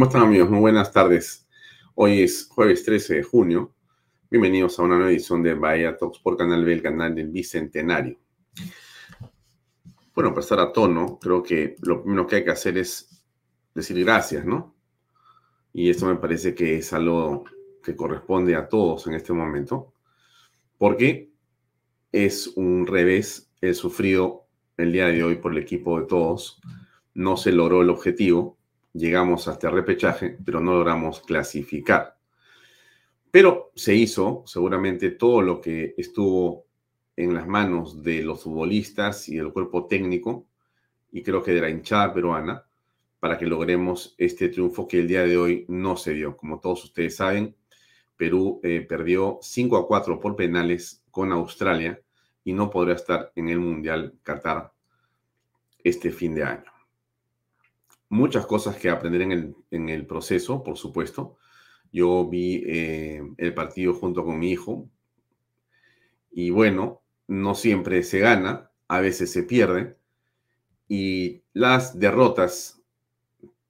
¿Cómo están amigos? Muy buenas tardes. Hoy es jueves 13 de junio. Bienvenidos a una nueva edición de Bahía Talks por Canal B, el canal del Bicentenario. Bueno, para estar a tono, creo que lo primero que hay que hacer es decir gracias, ¿no? Y esto me parece que es algo que corresponde a todos en este momento, porque es un revés el sufrido el día de hoy por el equipo de todos. No se logró el objetivo llegamos hasta el repechaje, pero no logramos clasificar. Pero se hizo seguramente todo lo que estuvo en las manos de los futbolistas y del cuerpo técnico, y creo que de la hinchada peruana, para que logremos este triunfo que el día de hoy no se dio. Como todos ustedes saben, Perú eh, perdió 5 a 4 por penales con Australia y no podrá estar en el Mundial Qatar este fin de año muchas cosas que aprender en el, en el proceso, por supuesto. Yo vi eh, el partido junto con mi hijo y bueno, no siempre se gana, a veces se pierde y las derrotas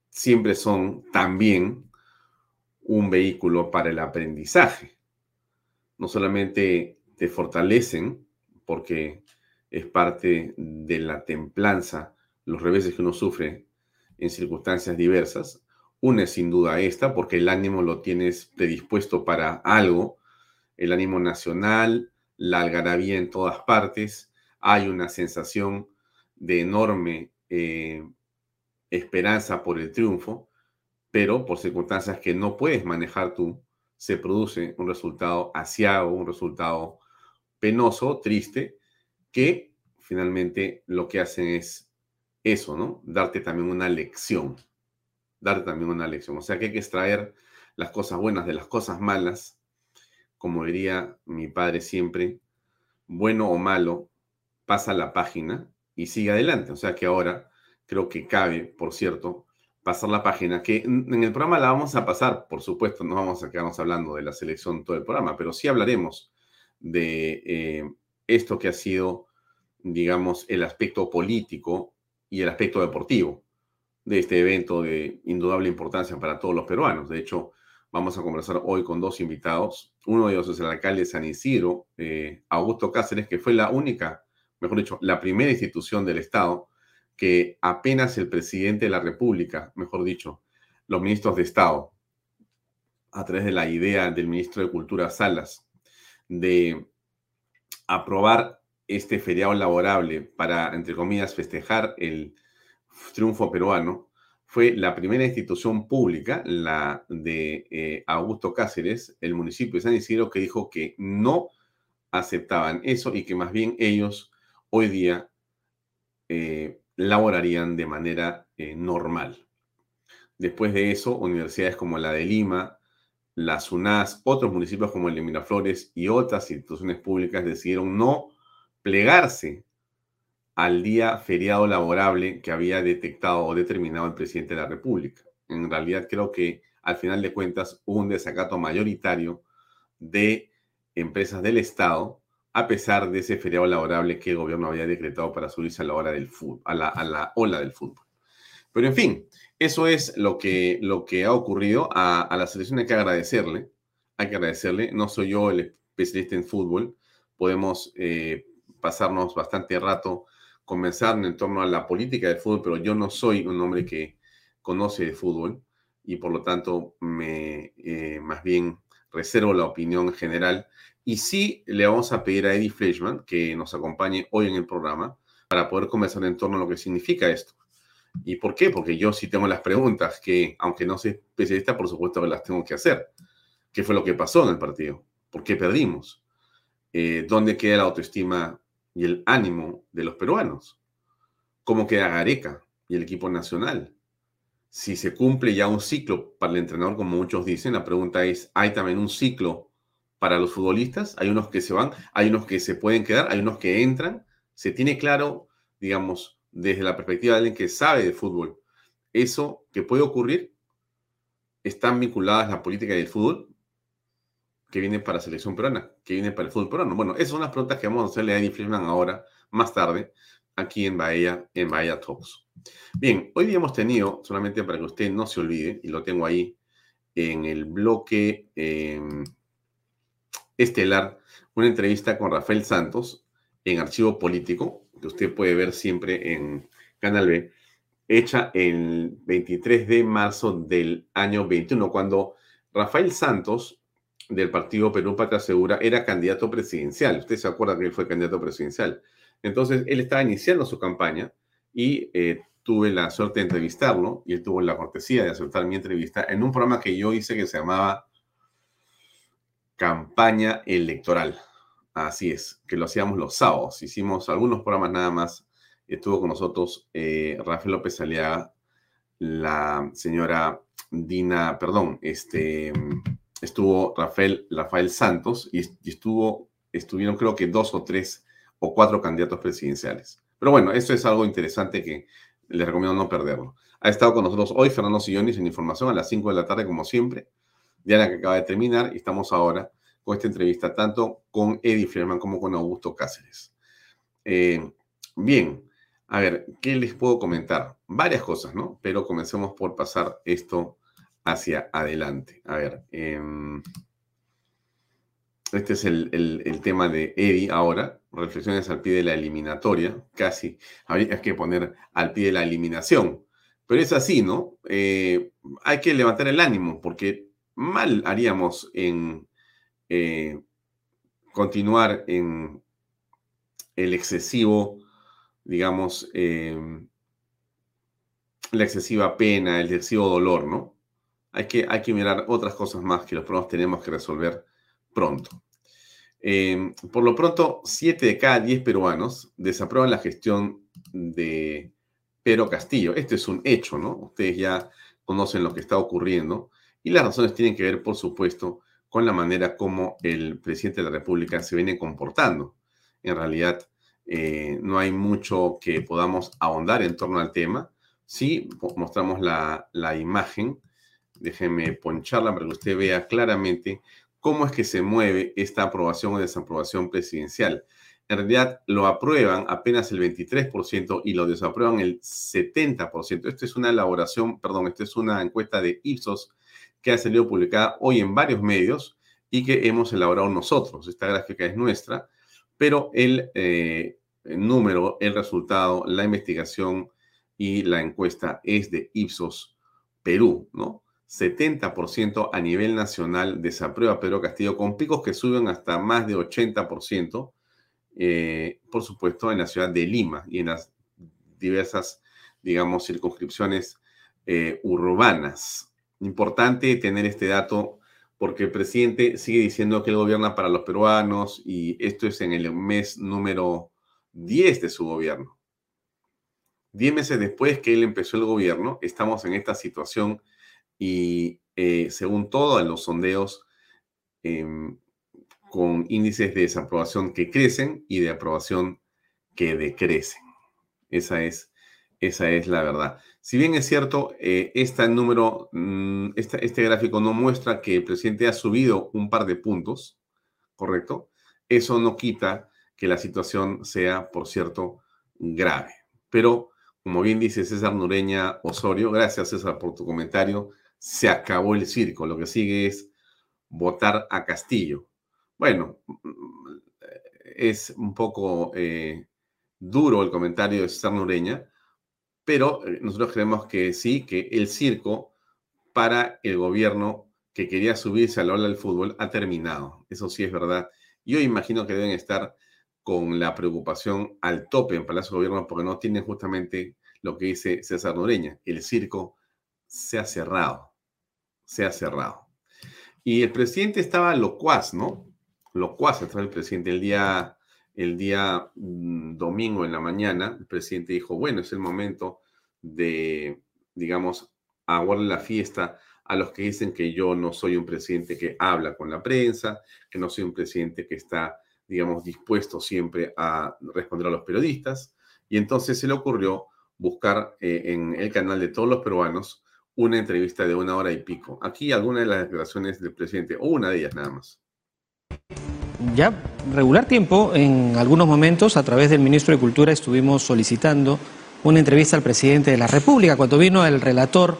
siempre son también un vehículo para el aprendizaje. No solamente te fortalecen porque es parte de la templanza, los reveses que uno sufre en circunstancias diversas. Una es sin duda esta, porque el ánimo lo tienes predispuesto para algo, el ánimo nacional, la algarabía en todas partes, hay una sensación de enorme eh, esperanza por el triunfo, pero por circunstancias que no puedes manejar tú, se produce un resultado asiago, un resultado penoso, triste, que finalmente lo que hacen es eso, ¿no? Darte también una lección. Darte también una lección. O sea que hay que extraer las cosas buenas de las cosas malas. Como diría mi padre siempre, bueno o malo, pasa la página y sigue adelante. O sea que ahora creo que cabe, por cierto, pasar la página, que en el programa la vamos a pasar, por supuesto, no vamos a quedarnos hablando de la selección todo el programa, pero sí hablaremos de eh, esto que ha sido, digamos, el aspecto político y el aspecto deportivo de este evento de indudable importancia para todos los peruanos. De hecho, vamos a conversar hoy con dos invitados. Uno de ellos es el alcalde de San Isidro, eh, Augusto Cáceres, que fue la única, mejor dicho, la primera institución del Estado que apenas el presidente de la República, mejor dicho, los ministros de Estado, a través de la idea del ministro de Cultura Salas, de aprobar este feriado laborable para, entre comillas, festejar el triunfo peruano, fue la primera institución pública, la de eh, Augusto Cáceres, el municipio de San Isidro, que dijo que no aceptaban eso y que más bien ellos hoy día eh, laborarían de manera eh, normal. Después de eso, universidades como la de Lima, la SUNAS, otros municipios como el de Miraflores y otras instituciones públicas decidieron no plegarse al día feriado laborable que había detectado o determinado el presidente de la República. En realidad creo que al final de cuentas hubo un desacato mayoritario de empresas del Estado a pesar de ese feriado laborable que el gobierno había decretado para subirse a la hora del fútbol, a la, ola del fútbol. Pero en fin, eso es lo que, lo que ha ocurrido. A, a la selección hay que agradecerle, hay que agradecerle. No soy yo el especialista en fútbol, podemos eh, pasarnos bastante rato comenzar en torno a la política del fútbol, pero yo no soy un hombre que conoce de fútbol y por lo tanto me eh, más bien reservo la opinión general. Y sí le vamos a pedir a Eddie Fleischman que nos acompañe hoy en el programa para poder conversar en torno a lo que significa esto. ¿Y por qué? Porque yo sí tengo las preguntas que, aunque no soy especialista, por supuesto las tengo que hacer. ¿Qué fue lo que pasó en el partido? ¿Por qué perdimos? Eh, ¿Dónde queda la autoestima y el ánimo de los peruanos? ¿Cómo queda Gareca y el equipo nacional? Si se cumple ya un ciclo para el entrenador, como muchos dicen, la pregunta es, ¿hay también un ciclo para los futbolistas? Hay unos que se van, hay unos que se pueden quedar, hay unos que entran. Se tiene claro, digamos, desde la perspectiva de alguien que sabe de fútbol, eso que puede ocurrir, están vinculadas la política y el fútbol, que viene para selección peruana, que viene para el fútbol peruano. Bueno, esas son las preguntas que vamos a hacerle a Eddie Friedman ahora, más tarde, aquí en Bahía, en Bahía Talks. Bien, hoy día hemos tenido, solamente para que usted no se olvide, y lo tengo ahí en el bloque em, estelar, una entrevista con Rafael Santos en Archivo Político, que usted puede ver siempre en Canal B, hecha el 23 de marzo del año 21, cuando Rafael Santos, del partido Perú Patria Segura, era candidato presidencial. Usted se acuerda que él fue candidato presidencial. Entonces, él estaba iniciando su campaña y eh, tuve la suerte de entrevistarlo y él tuvo la cortesía de aceptar mi entrevista en un programa que yo hice que se llamaba Campaña Electoral. Así es, que lo hacíamos los sábados. Hicimos algunos programas nada más. Estuvo con nosotros eh, Rafael López Aliaga, la señora Dina, perdón, este, estuvo Rafael, Rafael Santos y, estuvo, estuvieron creo que dos o tres o cuatro candidatos presidenciales. Pero bueno, esto es algo interesante que les recomiendo no perderlo. Ha estado con nosotros hoy Fernando Sillonis en información a las 5 de la tarde, como siempre. Diana que acaba de terminar y estamos ahora con esta entrevista, tanto con Eddie Flerman como con Augusto Cáceres. Eh, bien, a ver, ¿qué les puedo comentar? Varias cosas, ¿no? Pero comencemos por pasar esto hacia adelante. A ver, em, este es el, tema de Eddie ahora, reflexiones al pie de la eliminatoria, casi habría que poner al pie de la eliminación, pero es así, ¿no? Eh, hay que levantar el ánimo porque mal haríamos en eh, continuar en el excesivo, digamos, em, la excesiva pena, el excesivo dolor, ¿no? Hay que, hay que mirar otras cosas más que los problemas tenemos que resolver pronto. Em, por lo pronto, 7 de cada 10 peruanos desaprueban la gestión de Pedro Castillo. Este es un hecho, ¿no? Ustedes ya conocen lo que está ocurriendo y las razones tienen que ver, por supuesto, con la manera como el presidente de la República se viene comportando. En realidad, eh, no hay mucho que podamos ahondar en torno al tema. Sí, mostramos la, la imagen. Déjeme poncharla para que usted vea claramente cómo es que se mueve esta aprobación o desaprobación presidencial. En realidad lo aprueban apenas el 23% y lo desaprueban el 70%. Esto es una elaboración, perdón, esta es una encuesta de Ipsos que ha salido publicada hoy en varios medios y que hemos elaborado nosotros. Esta gráfica es nuestra, pero el, eh, número, el resultado, la investigación y la encuesta es de Ipsos Perú, ¿no? 70% a nivel nacional desaprueba Pedro Castillo, con picos que suben hasta más de 80%, eh, por supuesto, en la ciudad de Lima y en las diversas, digamos, circunscripciones eh, urbanas. Importante tener este dato porque el presidente sigue diciendo que él gobierna para los peruanos y esto es en el mes número 10 de su gobierno. Diez meses después que él empezó el gobierno, estamos en esta situación y eh, según todos los sondeos, em, con índices de desaprobación que crecen y de aprobación que decrecen. Esa es, esa es la verdad. Si bien es cierto, este número, mm, este gráfico no muestra que el presidente ha subido un par de puntos, ¿correcto? Eso no quita que la situación sea, por cierto, grave. Pero, como bien dice César Nureña Osorio, gracias César por tu comentario, se acabó el circo. Lo que sigue es votar a Castillo. Bueno, mm, es un poco eh, duro el comentario de César Nureña, pero eh, nosotros creemos que sí, que el circo para el gobierno que quería subirse a la ola del fútbol ha terminado. Eso sí es verdad. Yo imagino que deben estar con la preocupación al tope en Palacio de Gobierno porque no tienen justamente lo que dice César Nureña. El circo se ha cerrado. Se ha cerrado. Y el presidente estaba locuaz, ¿no? Locuaz estaba el presidente el día, el día mm, domingo en la mañana. El presidente dijo, bueno, es el momento de, digamos, aguarle la fiesta a los que dicen que yo no soy un presidente que habla con la prensa, que no soy un presidente que está, digamos, dispuesto siempre a responder a los periodistas. Y entonces se le ocurrió buscar eh, en el canal de todos los peruanos una entrevista de una hora y pico. Aquí algunas de las declaraciones del presidente, o una de ellas nada más. Ya regular tiempo, en algunos momentos, a través del ministro de Cultura, estuvimos solicitando una entrevista al presidente de la República. Cuando vino el relator,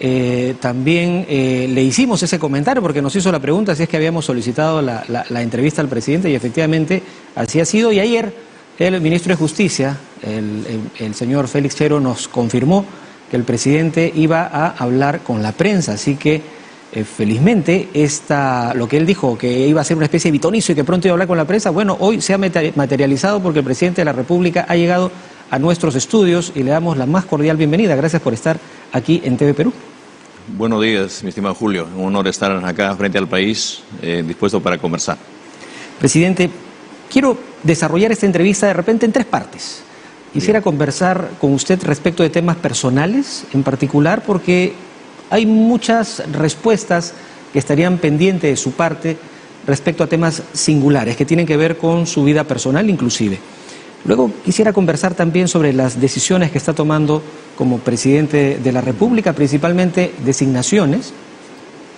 eh, también eh, le hicimos ese comentario porque nos hizo la pregunta si es que habíamos solicitado la, entrevista al presidente y efectivamente así ha sido. Y ayer el ministro de Justicia, el, señor Félix Chero, nos confirmó que el presidente iba a hablar con la prensa. Así que eh, felizmente esta, lo que él dijo, que iba a ser una especie de bitonizo y que pronto iba a hablar con la prensa, bueno, hoy se ha materializado porque el presidente de la República ha llegado a nuestros estudios y le damos la más cordial bienvenida. Gracias por estar aquí en TV Perú. Buenos días, mi estimado Julio. Un honor estar acá frente al país, eh, dispuesto para conversar. Presidente, quiero desarrollar esta entrevista de repente en tres partes. Quisiera conversar con usted respecto de temas personales en particular, porque hay muchas respuestas que estarían pendientes de su parte respecto a temas singulares que tienen que ver con su vida personal inclusive. Luego quisiera conversar también sobre las decisiones que está tomando como presidente de la República, principalmente designaciones.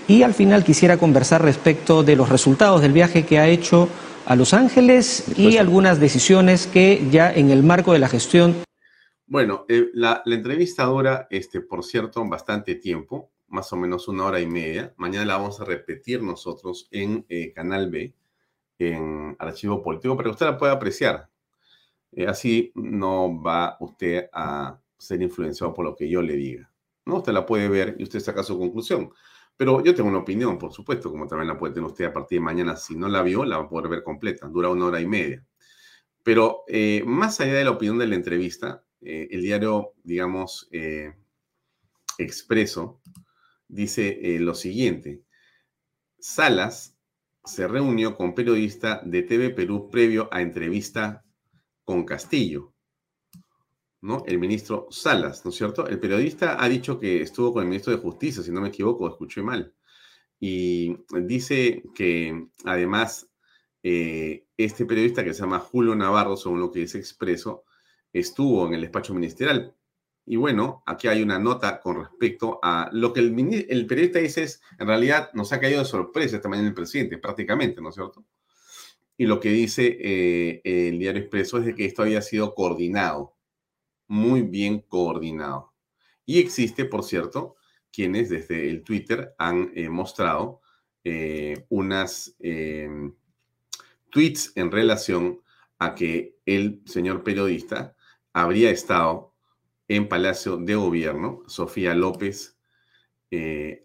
Y al final quisiera conversar respecto de los resultados del viaje que ha hecho a Los Ángeles y algunas decisiones que ya en el marco de la gestión. Bueno, eh, la, entrevista dura, este, por cierto, bastante tiempo, más o menos una hora y media. Mañana la vamos a repetir nosotros en eh, Canal B, en Archivo Político, para que usted la pueda apreciar. Eh, así no va usted a ser influenciado por lo que yo le diga. ¿no? Usted la puede ver y usted saca su conclusión. Pero yo tengo una opinión, por supuesto, como también la puede tener usted a partir de mañana. Si no la vio, la va a poder ver completa. Dura una hora y media. Pero eh, más allá de la opinión de la entrevista, eh, el diario, digamos, Expreso, dice lo siguiente. Salas se reunió con periodista de TV Perú previo a entrevista con Castillo, El ministro Salas, ¿no es cierto? El periodista ha dicho que estuvo con el ministro de Justicia, si no me equivoco, escuché mal. Y dice que además eh, este periodista que se llama Julio Navarro, según lo que dice Expreso, estuvo en el despacho ministerial. Y bueno, aquí hay una nota con respecto a lo que el, el periodista dice es, en realidad nos ha caído de sorpresa esta mañana el presidente, prácticamente, ¿no es cierto? Y lo que dice eh, el diario Expreso es de que esto había sido coordinado, muy bien coordinado. Y existe, por cierto, quienes desde el Twitter han eh, mostrado eh, unas tweets en relación a que el señor periodista habría estado en Palacio de Gobierno. Sofía López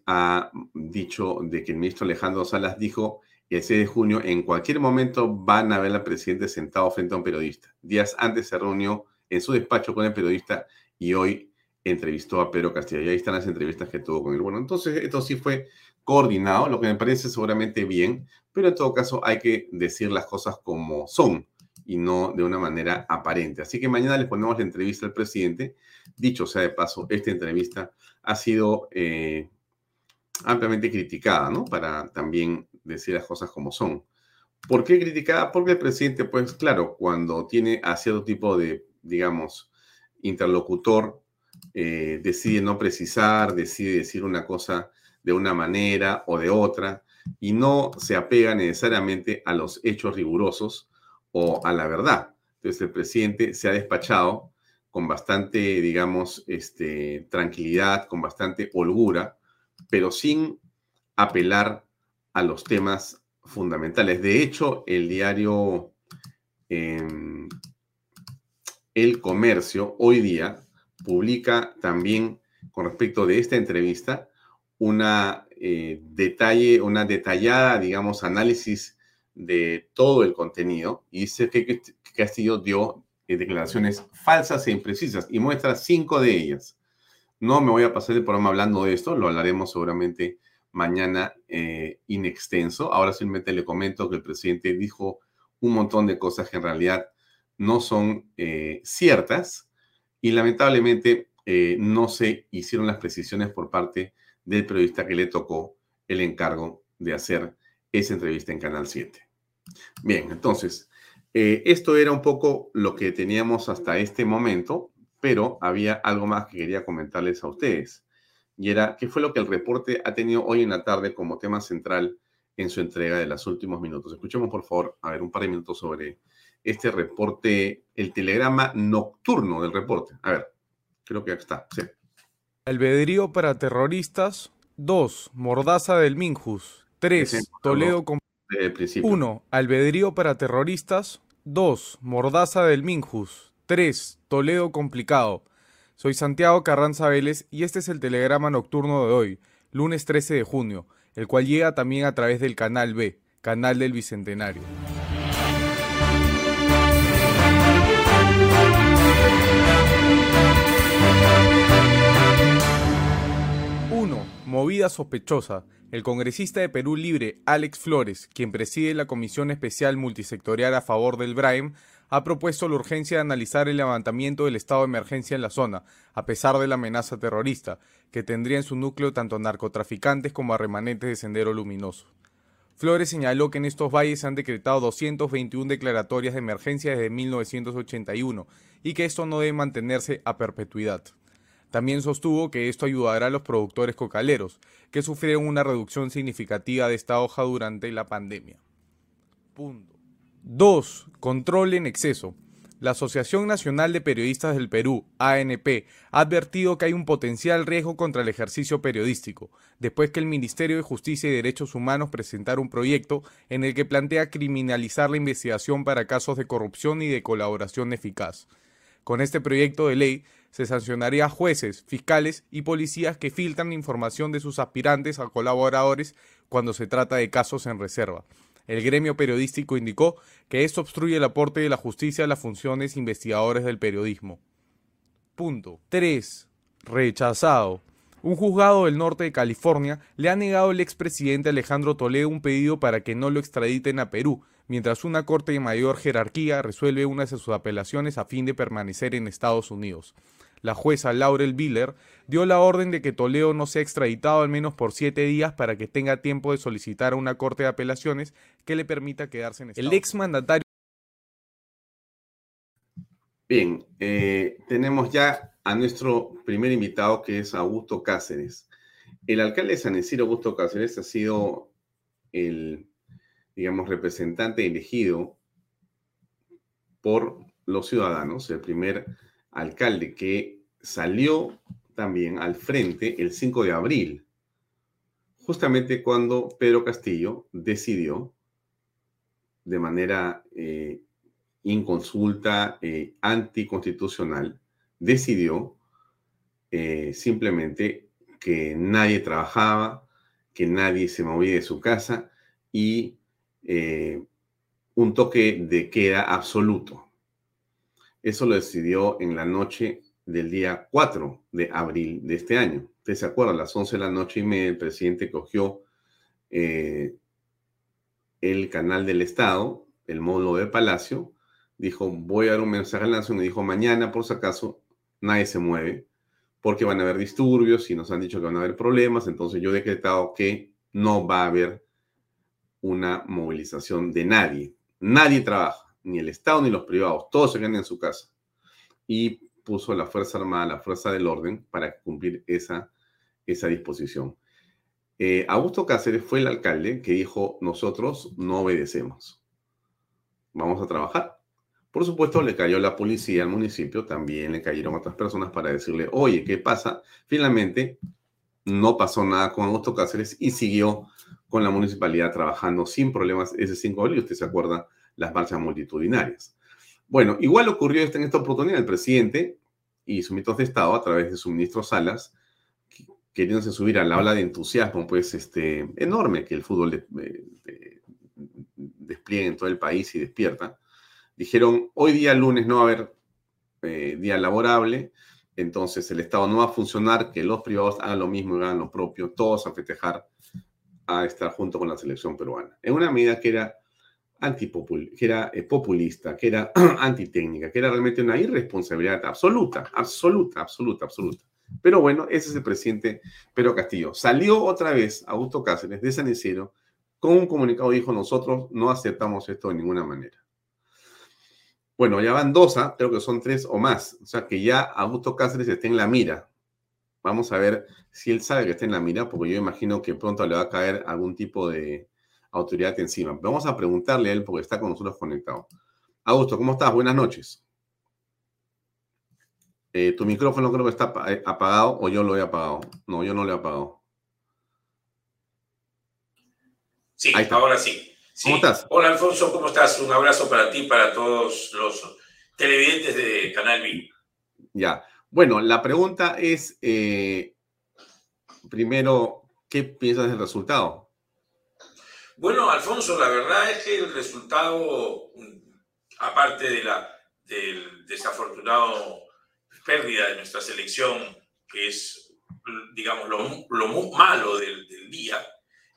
ha dicho de que el ministro Alejandro Salas dijo el 6 de junio, en cualquier momento van a ver al presidente sentado frente a un periodista. Días antes se reunió en su despacho con el periodista y hoy entrevistó a Pedro Castillo. Y ahí están las entrevistas que tuvo con él. Bueno, entonces esto sí fue coordinado, lo que me parece seguramente bien, pero en todo caso hay que decir las cosas como son y no de una manera aparente. Así que mañana les ponemos la entrevista al presidente. Dicho sea de paso, esta entrevista ha sido eh, ampliamente criticada, ¿no? Para también decir las cosas como son. ¿Por qué criticada? Porque el presidente, pues claro, cuando tiene a cierto tipo de, digamos, interlocutor, eh, decide no precisar, decide decir una cosa de una manera o de otra y no se apega necesariamente a los hechos rigurosos o a la verdad. Entonces el presidente se ha despachado con bastante, digamos, este, tranquilidad, con bastante holgura, pero sin apelar a los temas fundamentales. De hecho, el diario em, El Comercio hoy día publica también con respecto de esta entrevista una eh, detalle, una detallada, digamos, análisis de todo el contenido y dice que, Castillo dio eh, declaraciones falsas e imprecisas y muestra cinco de ellas. No me voy a pasar el programa hablando de esto, lo hablaremos seguramente mañana eh, in extenso. Ahora simplemente le comento que el presidente dijo un montón de cosas que en realidad no son eh, ciertas y lamentablemente eh, no se hicieron las precisiones por parte del periodista que le tocó el encargo de hacer esa entrevista en Canal 7. Bien, entonces, eh, esto era un poco lo que teníamos hasta este momento, pero había algo más que quería comentarles a ustedes. Y era, ¿qué fue lo que el reporte ha tenido hoy en la tarde como tema central en su entrega de los últimos minutos? Escuchemos, por favor, a ver, un par de minutos sobre este reporte, el telegrama nocturno del reporte. A ver, creo que está. Sí. Albedrío para terroristas. 2. Mordaza del Minjus. 3. Toledo con... 1. Albedrío para terroristas. 2. Mordaza del Minjus. 3. Toledo complicado. Soy Santiago Carranza Vélez y este es el telegrama nocturno de hoy, lunes 13 de junio, el cual llega también a través del canal B, canal del Bicentenario. Movida sospechosa. El congresista de Perú Libre, Alex Flores, quien preside la Comisión Especial Multisectorial a favor del BRAEM, ha propuesto la urgencia de analizar el levantamiento del estado de emergencia en la zona, a pesar de la amenaza terrorista, que tendría en su núcleo tanto narcotraficantes como a remanentes de Sendero Luminoso. Flores señaló que en estos valles se han decretado 221 declaratorias de emergencia desde 1981 y que esto no debe mantenerse a perpetuidad. También sostuvo que esto ayudará a los productores cocaleros, que sufrieron una reducción significativa de esta hoja durante la pandemia. Punto. 2. Control en exceso. La Asociación Nacional de Periodistas del Perú, ANP, ha advertido que hay un potencial riesgo contra el ejercicio periodístico, después que el Ministerio de Justicia y Derechos Humanos presentara un proyecto en el que plantea criminalizar la investigación para casos de corrupción y de colaboración eficaz. Con este proyecto de ley se sancionaría a jueces, fiscales y policías que filtran información de sus aspirantes a colaboradores cuando se trata de casos en reserva. El gremio periodístico indicó que esto obstruye el aporte de la justicia a las funciones investigadoras del periodismo. Punto. 3. Rechazado. Un juzgado del norte de California le ha negado al expresidente Alejandro Toledo un pedido para que no lo extraditen a Perú, mientras una corte de mayor jerarquía resuelve una de sus apelaciones a fin de permanecer en Estados Unidos la jueza Laurel Biller dio la orden de que Toledo no sea extraditado al menos por siete días para que tenga tiempo de solicitar a una corte de apelaciones que le permita quedarse en Estados El exmandatario. Bien, eh, tenemos ya a nuestro primer invitado que es Augusto Cáceres. El alcalde de San Isidro, Augusto Cáceres, ha sido el, digamos, representante elegido por los ciudadanos, el primer alcalde que salió también al frente el 5 de abril, justamente cuando Pedro Castillo decidió de manera eh, inconsulta, eh, anticonstitucional, decidió eh, simplemente que nadie trabajaba, que nadie se movía de su casa y un toque de queda absoluto. Eso lo decidió en la noche del día 4 de abril de este año. Usted se acuerda, a las 11 de la noche y media el presidente cogió eh, el canal del Estado, el módulo del Palacio, dijo, voy a dar un mensaje a la nación y dijo, mañana, por si acaso, nadie se mueve porque van a haber disturbios y nos han dicho que van a haber problemas, entonces yo he decretado que no va a haber una movilización de nadie. Nadie trabaja ni el Estado ni los privados, todos se quedan en su casa. Y puso la Fuerza Armada, la Fuerza del Orden, para cumplir esa, esa disposición. Eh, Augusto Cáceres fue el alcalde que dijo, nosotros no obedecemos, vamos a trabajar. Por supuesto, le cayó la policía al municipio, también le cayeron otras personas para decirle, oye, ¿qué pasa? Finalmente, no pasó nada con Augusto Cáceres y siguió con la municipalidad trabajando sin problemas ese 5 de abril. Usted se acuerda las marchas multitudinarias. Bueno, igual ocurrió en esta oportunidad. El presidente y su ministro de Estado, a través de su ministro Salas, queriéndose subir a la ola de entusiasmo, pues, este, enorme que el fútbol despliegue en todo el país y despierta, dijeron, hoy día lunes no va a haber eh, día laborable, entonces el Estado no va a funcionar, que los privados hagan lo mismo y hagan lo propio, todos a festejar a estar junto con la selección peruana. En una medida que era antipopul que era eh, populista, que era antitécnica, que era realmente una irresponsabilidad absoluta, absoluta, absoluta, absoluta. Pero bueno, ese es el presidente Pedro Castillo. Salió otra vez Augusto Cáceres de San Isidro con un comunicado, dijo, nosotros no aceptamos esto de ninguna manera. Bueno, ya van dos, ¿ah? creo que son tres o más. O sea que ya Augusto Cáceres está en la mira. Vamos a ver si él sabe que está en la mira, porque yo imagino que pronto le va a caer algún tipo de autoridad encima. Vamos a preguntarle a él porque está con nosotros conectado. Augusto, ¿cómo estás? Buenas noches. Eh, tu micrófono creo que está eh, apagado o yo lo he apagado. No, yo no lo he apagado. Sí, ahora sí. ¿Cómo estás? Hola Alfonso, ¿cómo estás? Un abrazo para ti para todos los televidentes de Canal B. Ya. Bueno, la pregunta es, eh, primero, ¿qué piensas del resultado? Bueno, Alfonso, la verdad es que el resultado, aparte de la, del desafortunado pérdida de nuestra selección, que es, digamos, lo, lo malo del, día,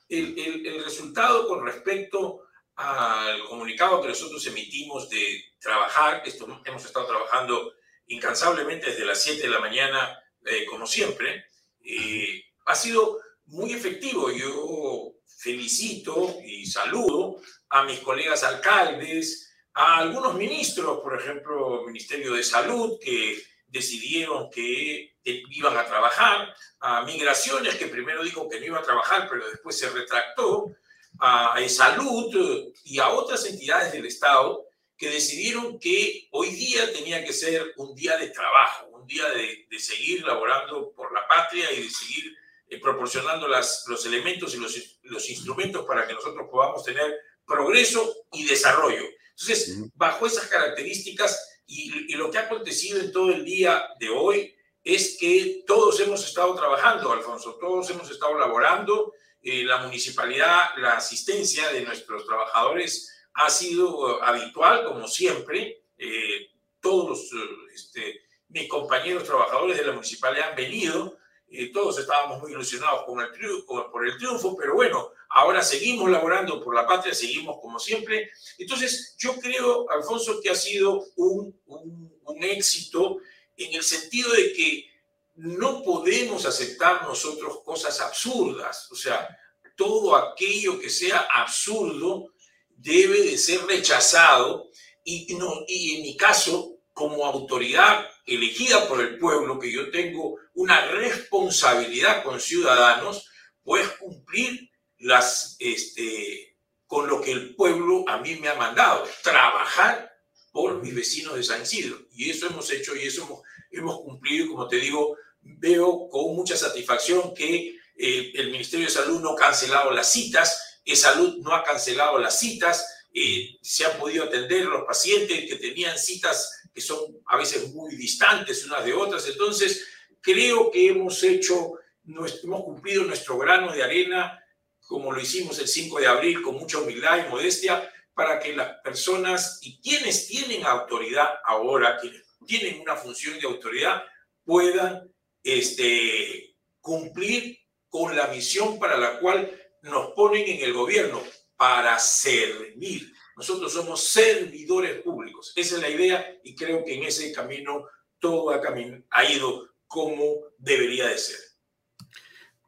el, resultado con respecto al comunicado que nosotros emitimos de trabajar, esto hemos estado trabajando incansablemente desde las 7 de la mañana, eh, como siempre, eh, ha sido muy efectivo. Yo felicito y saludo a mis colegas alcaldes, a algunos ministros, por ejemplo, Ministerio de Salud, que decidieron que iban a trabajar, a Migraciones, que primero dijo que no iba a trabajar, pero después se retractó, a Salud y a otras entidades del Estado que decidieron que hoy día tenía que ser un día de trabajo, un día de, de seguir laborando por la patria y de seguir eh, proporcionando las, los elementos y los, los instrumentos para que nosotros podamos tener progreso y desarrollo. Entonces, bajo esas características y, y, lo que ha acontecido en todo el día de hoy es que todos hemos estado trabajando, Alfonso, todos hemos estado laborando. Eh, la municipalidad, la asistencia de nuestros trabajadores ha sido habitual, como siempre. Eh, todos este, mis compañeros trabajadores de la municipalidad han venido. Eh, todos estábamos muy ilusionados con el triunfo, por el triunfo, pero bueno, ahora seguimos laborando por la patria, seguimos como siempre. Entonces, yo creo, Alfonso, que ha sido un, un, un éxito en el sentido de que no podemos aceptar nosotros cosas absurdas. O sea, todo aquello que sea absurdo debe de ser rechazado y, no, y en mi caso, como autoridad elegida por el pueblo, que yo tengo una responsabilidad con ciudadanos, pues cumplir las, este, con lo que el pueblo a mí me ha mandado, trabajar por mis vecinos de San Isidro. Y eso hemos hecho y eso hemos, cumplido. Y como te digo, veo con mucha satisfacción que eh, el Ministerio de Salud no ha cancelado las citas, el Salud no ha cancelado las citas, eh, se han podido atender los pacientes que tenían citas que son a veces muy distantes unas de otras. Entonces, creo que hemos hecho, hemos cumplido nuestro grano de arena, como lo hicimos el 5 de abril, con mucha humildad y modestia, para que las personas y quienes tienen autoridad ahora, quienes tienen una función de autoridad, puedan este, cumplir con la misión para la cual nos ponen en el gobierno, para servir. Nosotros somos servidores públicos. Esa es la idea y creo que en ese camino todo ha, ido como debería de ser.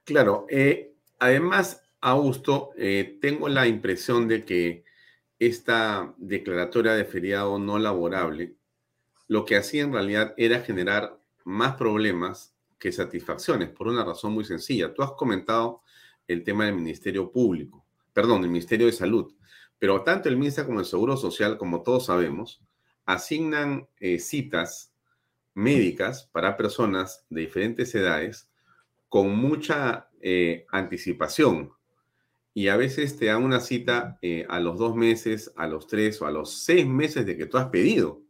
Claro. Eh, además, Augusto, eh, tengo la impresión de que esta declaratoria de feriado no laborable lo que hacía en realidad era generar más problemas que satisfacciones, por una razón muy sencilla. Tú has comentado el tema del Ministerio Público, perdón, del Ministerio de Salud, pero tanto el MINSA como el Seguro Social, como todos sabemos, asignan eh, citas médicas para personas de diferentes edades con mucha eh, anticipación. Y a veces te dan una cita eh, a los dos meses, a los tres o a los seis meses de que tú has pedido.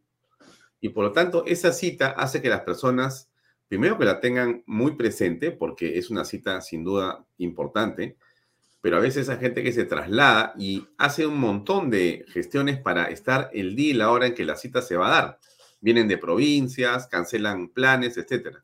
Y por lo tanto, esa cita hace que las personas, primero que la tengan muy presente, porque es una cita sin duda importante, pero a veces hay gente que se traslada y hace un montón de gestiones para estar el día y la hora en que la cita se va a dar. Vienen de provincias, cancelan planes, etc.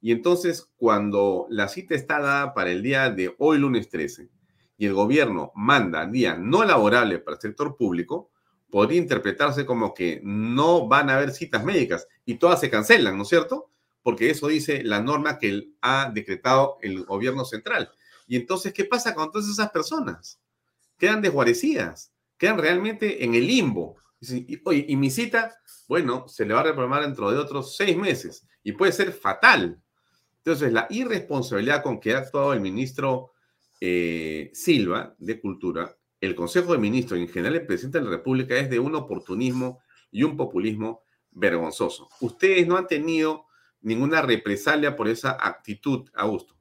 Y entonces, cuando la cita está dada para el día de hoy, lunes 13, y el gobierno manda día no laborable para el sector público, podría interpretarse como que no van a haber citas médicas y todas se cancelan, ¿no es cierto? Porque eso dice la norma que ha decretado el gobierno central. Y entonces, ¿qué pasa con todas esas personas? Quedan desguarecidas, quedan realmente en el limbo. Y, mi cita, bueno, se le va a reprogramar dentro de otros seis meses y puede ser fatal. Entonces, la irresponsabilidad con que ha actuado el ministro eh, Silva de Cultura, el Consejo de Ministros y en general el presidente de la República es de un oportunismo y un populismo vergonzoso. Ustedes no han tenido ninguna represalia por esa actitud, Augusto.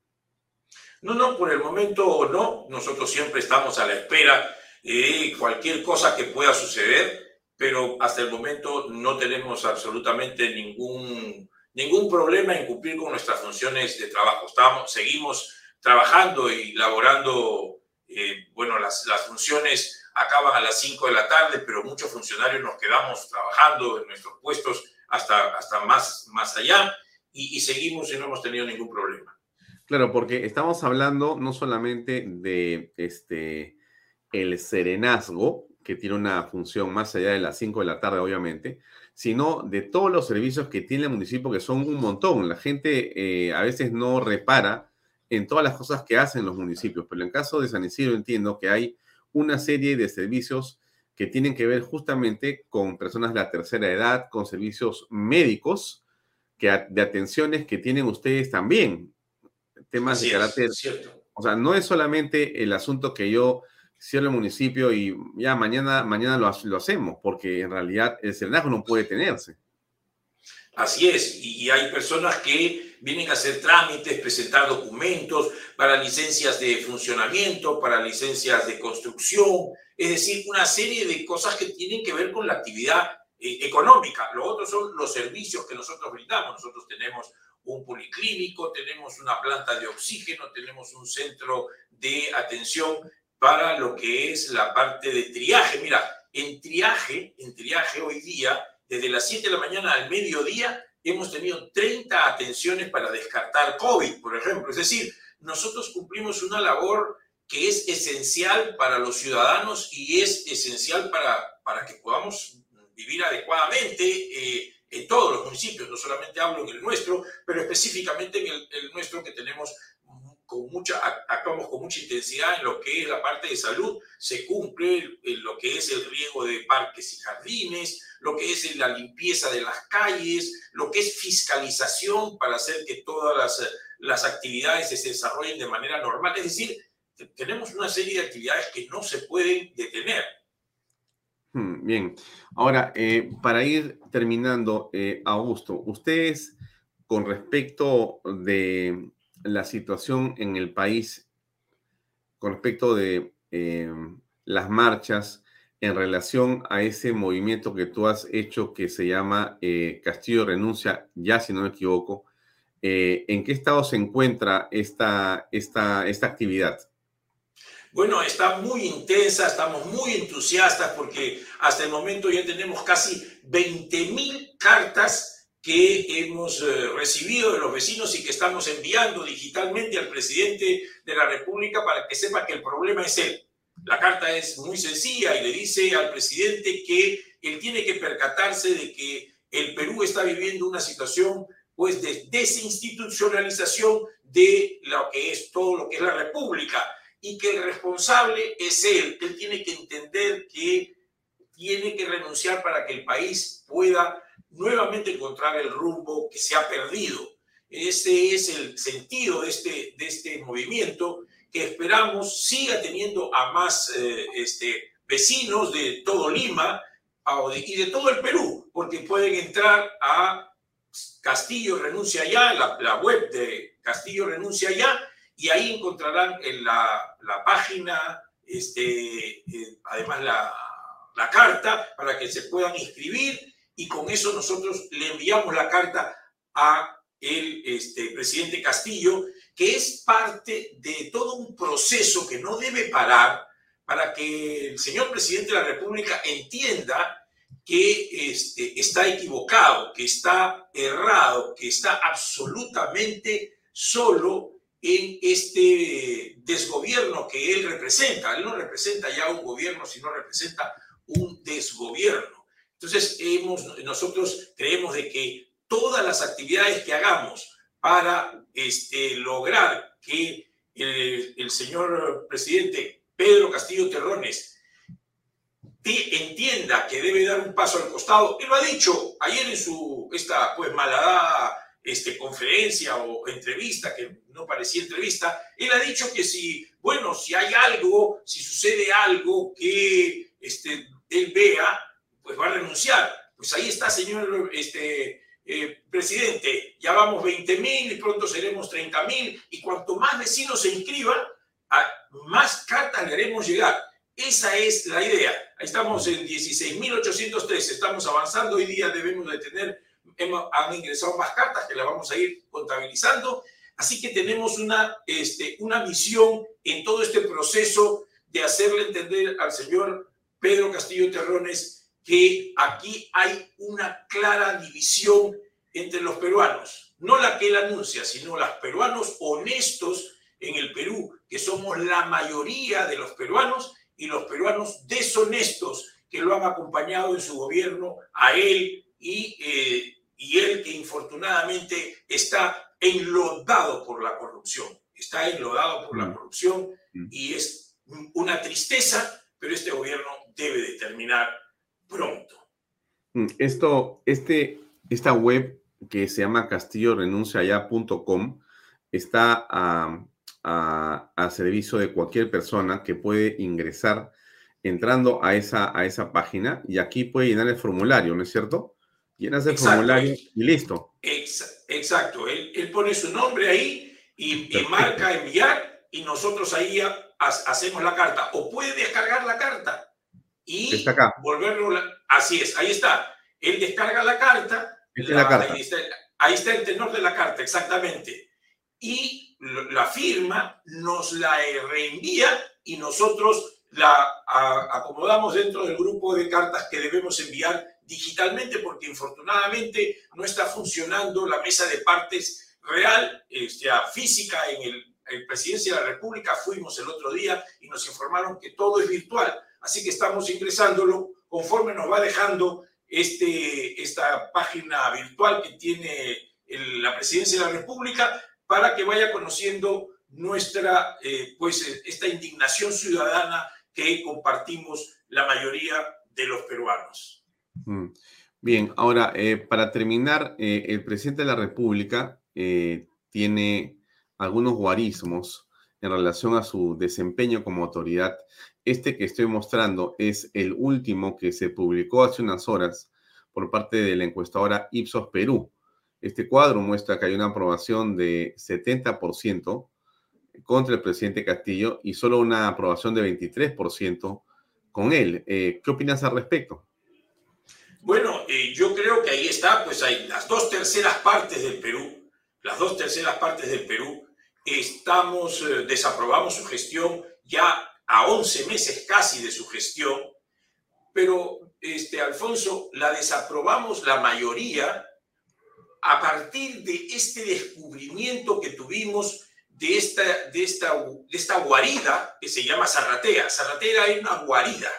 No, no, por el momento no. Nosotros siempre estamos a la espera de cualquier cosa que pueda suceder, pero hasta el momento no tenemos absolutamente ningún, ningún problema en cumplir con nuestras funciones de trabajo. Estamos, seguimos trabajando y laborando, eh, bueno, las, las funciones acaban a las 5 de la tarde, pero muchos funcionarios nos quedamos trabajando en nuestros puestos hasta, hasta más, más allá y, y seguimos y no hemos tenido ningún problema. Claro, porque estamos hablando no solamente de este el serenazgo, que tiene una función más allá de las 5 de la tarde, obviamente, sino de todos los servicios que tiene el municipio, que son un montón. La gente eh, a veces no repara en todas las cosas que hacen los municipios, pero en caso de San Isidro entiendo que hay una serie de servicios que tienen que ver justamente con personas de la tercera edad, con servicios médicos, que, de atenciones que tienen ustedes también, temas de carácter. o sea, no es solamente el asunto que yo cierro el municipio y ya mañana, mañana lo, lo hacemos, porque en realidad el serenazgo no puede tenerse. Así es, y, hay personas que vienen a hacer trámites, presentar documentos para licencias de funcionamiento, para licencias de construcción, es decir, una serie de cosas que tienen que ver con la actividad eh, económica. Lo otro son los servicios que nosotros brindamos. Nosotros tenemos un policlínico, tenemos una planta de oxígeno, tenemos un centro de atención para lo que es la parte de triaje. Mira, en triaje, en triaje hoy día desde las 7 de la mañana al mediodía hemos tenido 30 atenciones para descartar COVID, por ejemplo. Es decir, nosotros cumplimos una labor que es esencial para los ciudadanos y es esencial para, para que podamos vivir adecuadamente eh, en todos los municipios. No solamente hablo en el nuestro, pero específicamente en el, nuestro que tenemos con mucha, actuamos con mucha intensidad en lo que es la parte de salud, se cumple en lo que es el riego de parques y jardines, lo que es la limpieza de las calles, lo que es fiscalización para hacer que todas las, las actividades se desarrollen de manera normal. Es decir, tenemos una serie de actividades que no se pueden detener. Bien, ahora, eh, para ir terminando, eh, Augusto, ustedes con respecto de la situación en el país con respecto de eh, las marchas en relación a ese movimiento que tú has hecho que se llama Castillo Renuncia, ya si no me equivoco. ¿En qué estado se encuentra esta, esta, esta actividad? Bueno, está muy intensa, estamos muy entusiastas porque hasta el momento ya tenemos casi 20 mil cartas que hemos eh, recibido de los vecinos y que estamos enviando digitalmente al presidente de la República para que sepa que el problema es él. La carta es muy sencilla y le dice al presidente que él tiene que percatarse de que el Perú está viviendo una situación pues de desinstitucionalización de lo que es todo lo que es la República y que el responsable es él. Él tiene que entender que tiene que renunciar para que el país pueda nuevamente encontrar el rumbo que se ha perdido. Ese es el sentido de este, de este movimiento que esperamos siga teniendo a más eh, este, vecinos de todo Lima y de todo el Perú, porque pueden entrar a Castillo Renuncia Ya, la, la web de Castillo Renuncia Ya, y ahí encontrarán en la, la página, este, además la, la carta, para que se puedan inscribir y con eso nosotros le enviamos la carta a el este, presidente Castillo, que es parte de todo un proceso que no debe parar para que el señor presidente de la República entienda que este, está equivocado, que está errado, que está absolutamente solo en este desgobierno que él representa. Él no representa ya un gobierno, sino representa un desgobierno. Entonces, nosotros creemos de que todas las actividades que hagamos para este, lograr que el, el señor presidente Pedro Castillo Terrones entienda que debe dar un paso al costado. Él lo ha dicho ayer en su esta pues malada este, conferencia o entrevista, que no parecía entrevista, él ha dicho que si, bueno, si hay algo, si sucede algo que este, él vea, pues va a renunciar. Pues ahí está, señor este, eh, presidente, ya vamos 20 mil y pronto seremos 30 mil, y cuanto más vecinos se inscriban, más cartas le haremos llegar. Esa es la idea. Estamos en 16.803, estamos avanzando. Hoy día debemos de tener, hemos, han ingresado más cartas que las vamos a ir contabilizando. Así que tenemos una, este, una misión en todo este proceso de hacerle entender al señor Pedro Castillo Terrones que aquí hay una clara división entre los peruanos. No la que él anuncia, sino los peruanos honestos en el Perú, que somos la mayoría de los peruanos y los peruanos deshonestos que lo han acompañado en su gobierno, a él y, eh, y él que infortunadamente está enlodado por la corrupción, está enlodado por la mm. corrupción mm. y es una tristeza, pero este gobierno debe de terminar pronto. Mm, esto, este, esta web que se llama castillorenunciaya.com está a a, servicio de cualquier persona que puede ingresar entrando a esa, a esa página y aquí puede llenar el formulario, ¿no es cierto? Llenas el formulario y listo. Exacto, él, pone su nombre ahí y, marca enviar y nosotros ahí hacemos la carta. O puede descargar la carta y está acá. volverlo. Así es, ahí está. Él descarga la carta. la carta. Ahí, está, ahí está el tenor de la carta, exactamente. Y la firma, nos la reenvía y nosotros la acomodamos dentro del grupo de cartas que debemos enviar digitalmente porque infortunadamente no está funcionando la mesa de partes real, este, física en el, Presidencia de la República. Fuimos el otro día y nos informaron que todo es virtual. Así que estamos ingresándolo conforme nos va dejando este, esta página virtual que tiene la Presidencia de la República para que vaya conociendo nuestra, eh, pues, eh, esta indignación ciudadana que compartimos la mayoría de los peruanos. Mm. Bien, ahora, eh, para terminar, el presidente de la República tiene algunos guarismos en relación a su desempeño como autoridad. Este que estoy mostrando es el último que se publicó hace unas horas por parte de la encuestadora Ipsos Perú. Este cuadro muestra que hay una aprobación de 70% contra el presidente Castillo y solo una aprobación de 23% con él. Eh, ¿Qué opinas al respecto? Bueno, eh, yo creo que ahí está, pues hay las dos terceras partes del Perú, las dos terceras partes del Perú, estamos, eh, desaprobamos su gestión ya a 11 meses casi de su gestión, pero, este, Alfonso, la desaprobamos la mayoría a partir de este descubrimiento que tuvimos de esta, de esta, de esta guarida que se llama Zarratea. Zarratea es una guarida.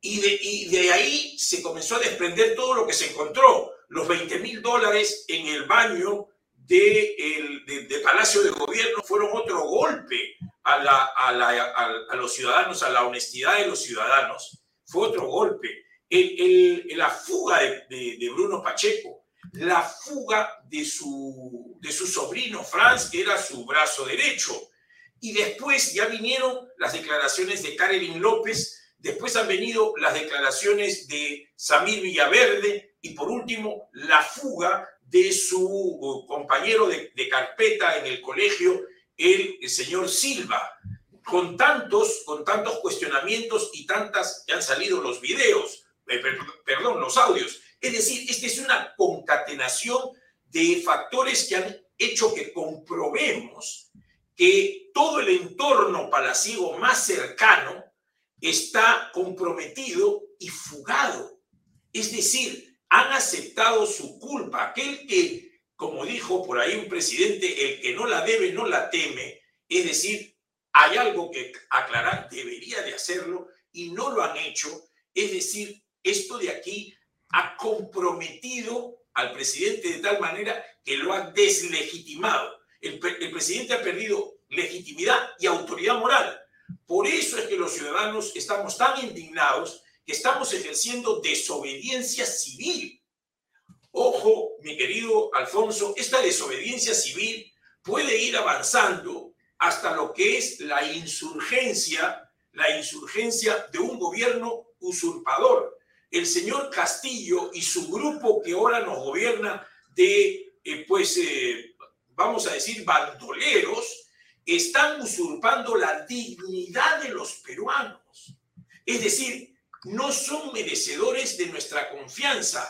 Y de, y de ahí se comenzó a desprender todo lo que se encontró. Los 20 mil dólares en el baño de, el, de, Palacio de Gobierno fueron otro golpe a, la, a, la, a, los ciudadanos, a la honestidad de los ciudadanos. Fue otro golpe. El, el, la fuga de, de Bruno Pacheco la fuga de su, de su sobrino Franz, que era su brazo derecho. Y después ya vinieron las declaraciones de Karen López, después han venido las declaraciones de Samir Villaverde y por último la fuga de su uh, compañero de, carpeta en el colegio, el, señor Silva. Con tantos, con tantos cuestionamientos y tantas, ya han salido los videos, eh, perdón, los audios, Es decir, esta es una concatenación de factores que han hecho que comprobemos que todo el entorno palaciego más cercano está comprometido y fugado. Es decir, han aceptado su culpa. Aquel que, como dijo por ahí un presidente, el que no la debe no la teme, es decir, hay algo que aclarar, debería de hacerlo y no lo han hecho. Es decir, esto de aquí ha comprometido al presidente de tal manera que lo ha deslegitimado. El, presidente ha perdido legitimidad y autoridad moral. Por eso es que los ciudadanos estamos tan indignados que estamos ejerciendo desobediencia civil. Ojo, mi querido Alfonso, esta desobediencia civil puede ir avanzando hasta lo que es la insurgencia, la insurgencia de un gobierno usurpador. El señor Castillo y su grupo que ahora nos gobierna de, eh, pues, eh, vamos a decir, bandoleros, están usurpando la dignidad de los peruanos. Es decir, no son merecedores de nuestra confianza.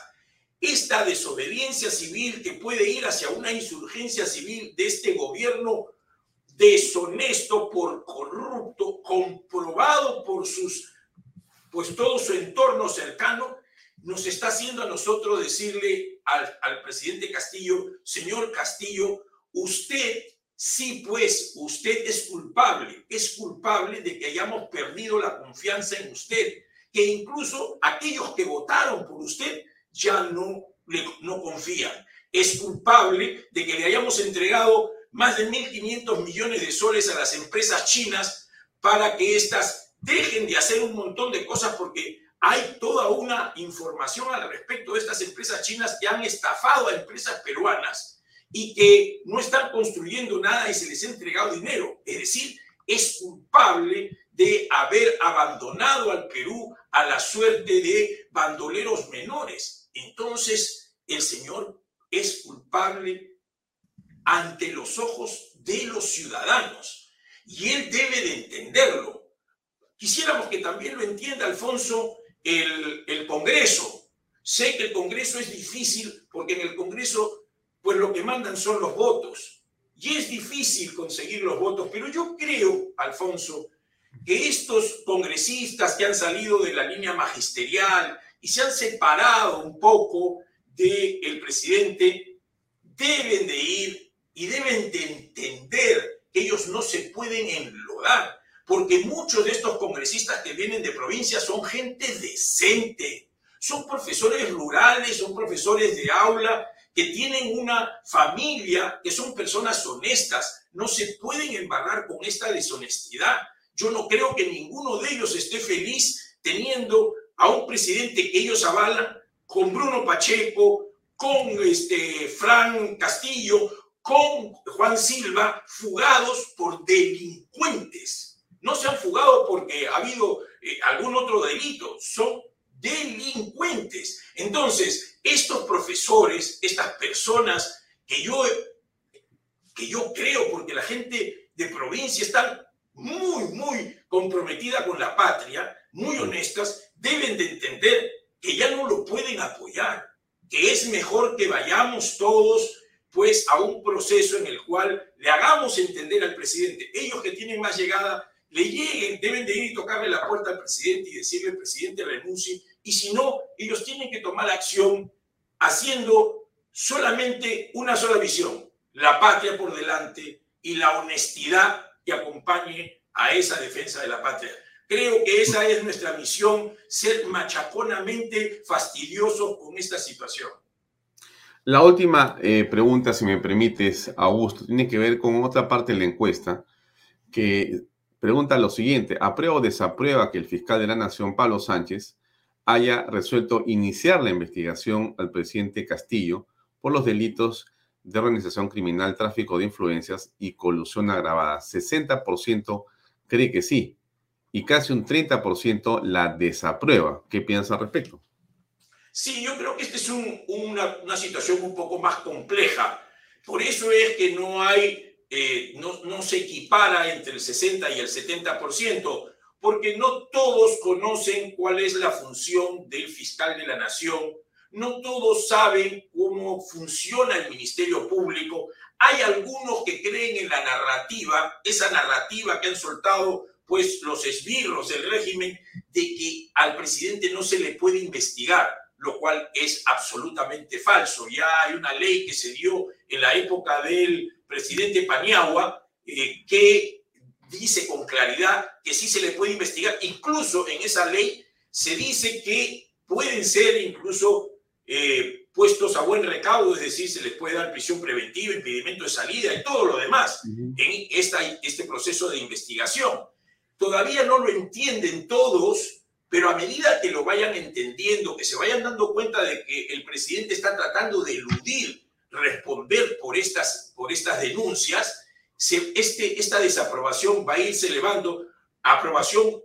Esta desobediencia civil que puede ir hacia una insurgencia civil de este gobierno deshonesto, por corrupto, comprobado por sus, pues todo su entorno cercano, nos está haciendo a nosotros decirle al, al presidente Castillo, señor Castillo, usted Sí, pues usted es culpable, es culpable de que hayamos perdido la confianza en usted, que incluso aquellos que votaron por usted ya no, le, no confían. Es culpable de que le hayamos entregado más de 1.500 millones de soles a las empresas chinas para que éstas dejen de hacer un montón de cosas porque hay toda una información al respecto de estas empresas chinas que han estafado a empresas peruanas y que no están construyendo nada y se les ha entregado dinero. Es decir, es culpable de haber abandonado al Perú a la suerte de bandoleros menores. Entonces, el Señor es culpable ante los ojos de los ciudadanos y él debe de entenderlo. Quisiéramos que también lo entienda, Alfonso, el, Congreso. Sé que el Congreso es difícil porque en el Congreso pues lo que mandan son los votos. Y es difícil conseguir los votos, pero yo creo, Alfonso, que estos congresistas que han salido de la línea magisterial y se han separado un poco del presidente, deben de ir y deben de entender que ellos no se pueden enlodar, porque muchos de estos congresistas que vienen de provincia son gente decente, son profesores rurales, son profesores de aula que tienen una familia, que son personas honestas, no se pueden embarrar con esta deshonestidad. Yo no creo que ninguno de ellos esté feliz teniendo a un presidente que ellos avalan con Bruno Pacheco, con este Fran Castillo, con Juan Silva, fugados por delincuentes. No se han fugado porque ha habido eh, algún otro delito, son delincuentes. Entonces, estos profesores, estas personas que yo, que yo creo, porque la gente de provincia está muy, muy comprometida con la patria, muy honestas, deben de entender que ya no lo pueden apoyar, que es mejor que vayamos todos pues a un proceso en el cual le hagamos entender al presidente, ellos que tienen más llegada, le lleguen, deben de ir y tocarle la puerta al presidente y decirle, presidente, renuncie, y si no, ellos tienen que tomar acción haciendo solamente una sola visión, la patria por delante y la honestidad que acompañe a esa defensa de la patria. Creo que esa es nuestra misión, ser machaconamente fastidiosos con esta situación. La última eh, pregunta, si me permites, Augusto, tiene que ver con otra parte de la encuesta que pregunta lo siguiente, ¿aprueba o desaprueba que el fiscal de la Nación, Pablo Sánchez, haya resuelto iniciar la investigación al presidente Castillo por los delitos de organización criminal, tráfico de influencias y colusión agravada. 60% cree que sí y casi un 30% la desaprueba. ¿Qué piensa al respecto? Sí, yo creo que esta es una, situación un poco más compleja. Por eso es que no hay, eh, no, se equipara entre el 60 y el 70% porque no todos conocen cuál es la función del fiscal de la nación, no todos saben cómo funciona el Ministerio Público. Hay algunos que creen en la narrativa, esa narrativa que han soltado pues los esbirros del régimen de que al presidente no se le puede investigar, lo cual es absolutamente falso. Ya hay una ley que se dio en la época del presidente Paniagua eh, que dice con claridad que sí se le puede investigar. Incluso en esa ley se dice que pueden ser incluso eh, puestos a buen recaudo, es decir, se les puede dar prisión preventiva, impedimento de salida y todo lo demás en esta, este proceso de investigación. Todavía no lo entienden todos, pero a medida que lo vayan entendiendo, que se vayan dando cuenta de que el presidente está tratando de eludir responder por estas, por estas denuncias, este, esta desaprobación va a irse elevando, aprobación,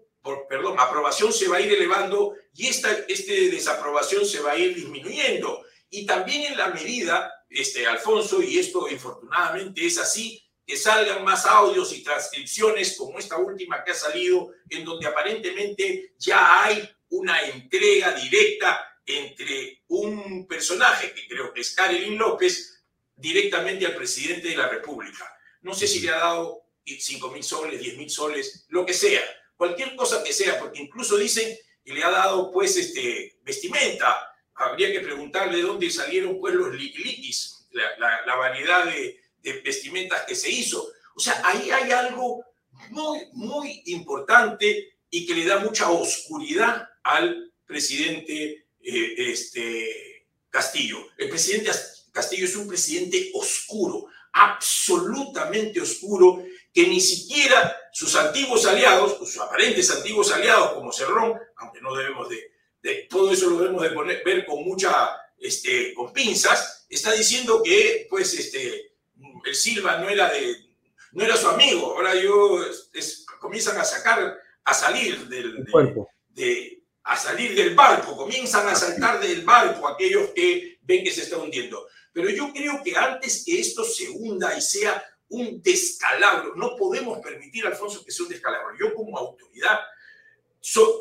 perdón, aprobación se va a ir elevando y esta este desaprobación se va a ir disminuyendo. Y también en la medida, este, Alfonso, y esto infortunadamente es así, que salgan más audios y transcripciones como esta última que ha salido, en donde aparentemente ya hay una entrega directa entre un personaje, que creo que es Karelin López, directamente al presidente de la República. No sé si le ha dado 5 mil soles, 10 mil soles, lo que sea, cualquier cosa que sea, porque incluso dicen que le ha dado pues este, vestimenta. Habría que preguntarle de dónde salieron pues los liquis, la, la variedad de, de vestimentas que se hizo. O sea, ahí hay algo muy, muy importante y que le da mucha oscuridad al presidente eh, este, Castillo. El presidente Castillo es un presidente oscuro, absolutamente oscuro, que ni siquiera sus antiguos aliados, sus aparentes antiguos aliados como Cerrón, aunque no debemos de, de todo eso lo debemos de poner, ver con mucha, este, con pinzas, está diciendo que, pues, este, el Silva no era, de, no era su amigo, ahora yo comienzan a sacar, a salir del, de, a salir del barco, comienzan a saltar del barco aquellos que ven que se está hundiendo. Pero yo creo que antes que esto se hunda y sea un descalabro, no podemos permitir, Alfonso, que sea un descalabro. Yo como autoridad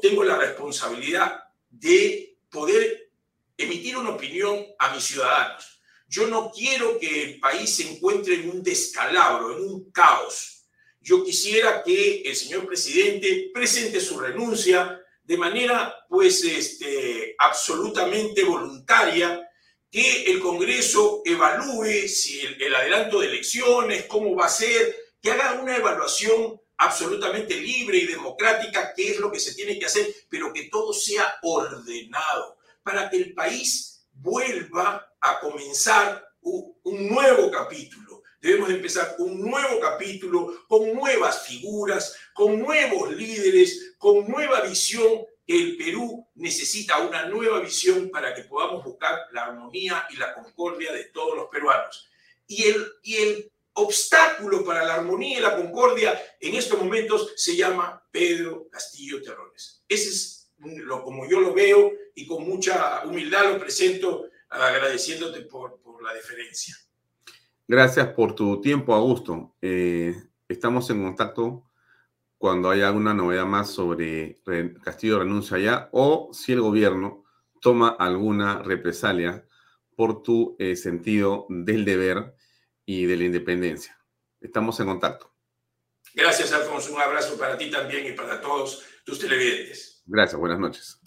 tengo la responsabilidad de poder emitir una opinión a mis ciudadanos yo no quiero que el país se encuentre en un descalabro, en un caos. Yo quisiera que el señor presidente presente su renuncia de manera, pues, este, absolutamente voluntaria, que el Congreso evalúe si el, el adelanto de elecciones, cómo va a ser, que haga una evaluación absolutamente libre y democrática, qué es lo que se tiene que hacer, pero que todo sea ordenado para que el país vuelva a comenzar un nuevo capítulo. Debemos empezar un nuevo capítulo con nuevas figuras, con nuevos líderes, con nueva visión el Perú necesita una nueva visión para que podamos buscar la armonía y la concordia de todos los peruanos. Y el, y el obstáculo para la armonía y la concordia en estos momentos se llama Pedro Castillo Terrones. Ese es lo como yo lo veo y con mucha humildad lo presento agradeciéndote por, por la deferencia. Gracias por tu tiempo, Augusto. Eh, estamos en contacto cuando haya alguna novedad más sobre Castillo renuncia ya o si el gobierno toma alguna represalia por tu eh, sentido del deber y de la independencia. Estamos en contacto. Gracias, Alfonso. Un abrazo para ti también y para todos tus televidentes. Gracias, buenas noches.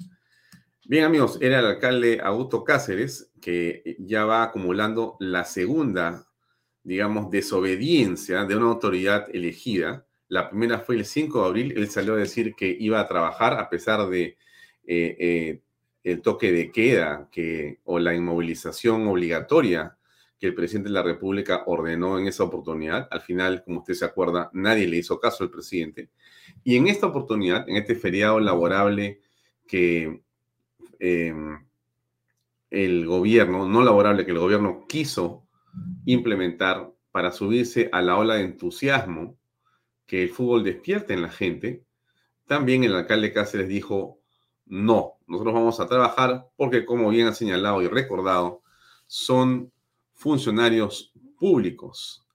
Bien, amigos, era el alcalde Augusto Cáceres, que ya va acumulando la segunda, digamos, desobediencia de una autoridad elegida. La primera fue el 5 de abril, él salió a decir que iba a trabajar a pesar de eh, eh, el toque de queda que, o la inmovilización obligatoria que el presidente de la República ordenó en esa oportunidad. Al final, como usted se acuerda, nadie le hizo caso al presidente. Y en esta oportunidad, en este feriado laborable que Em, el gobierno, no laborable, que el gobierno quiso implementar para subirse a la ola de entusiasmo que el fútbol despierte en la gente, también el alcalde Cáceres dijo, no, nosotros vamos a trabajar porque, como bien ha señalado y recordado, son funcionarios públicos.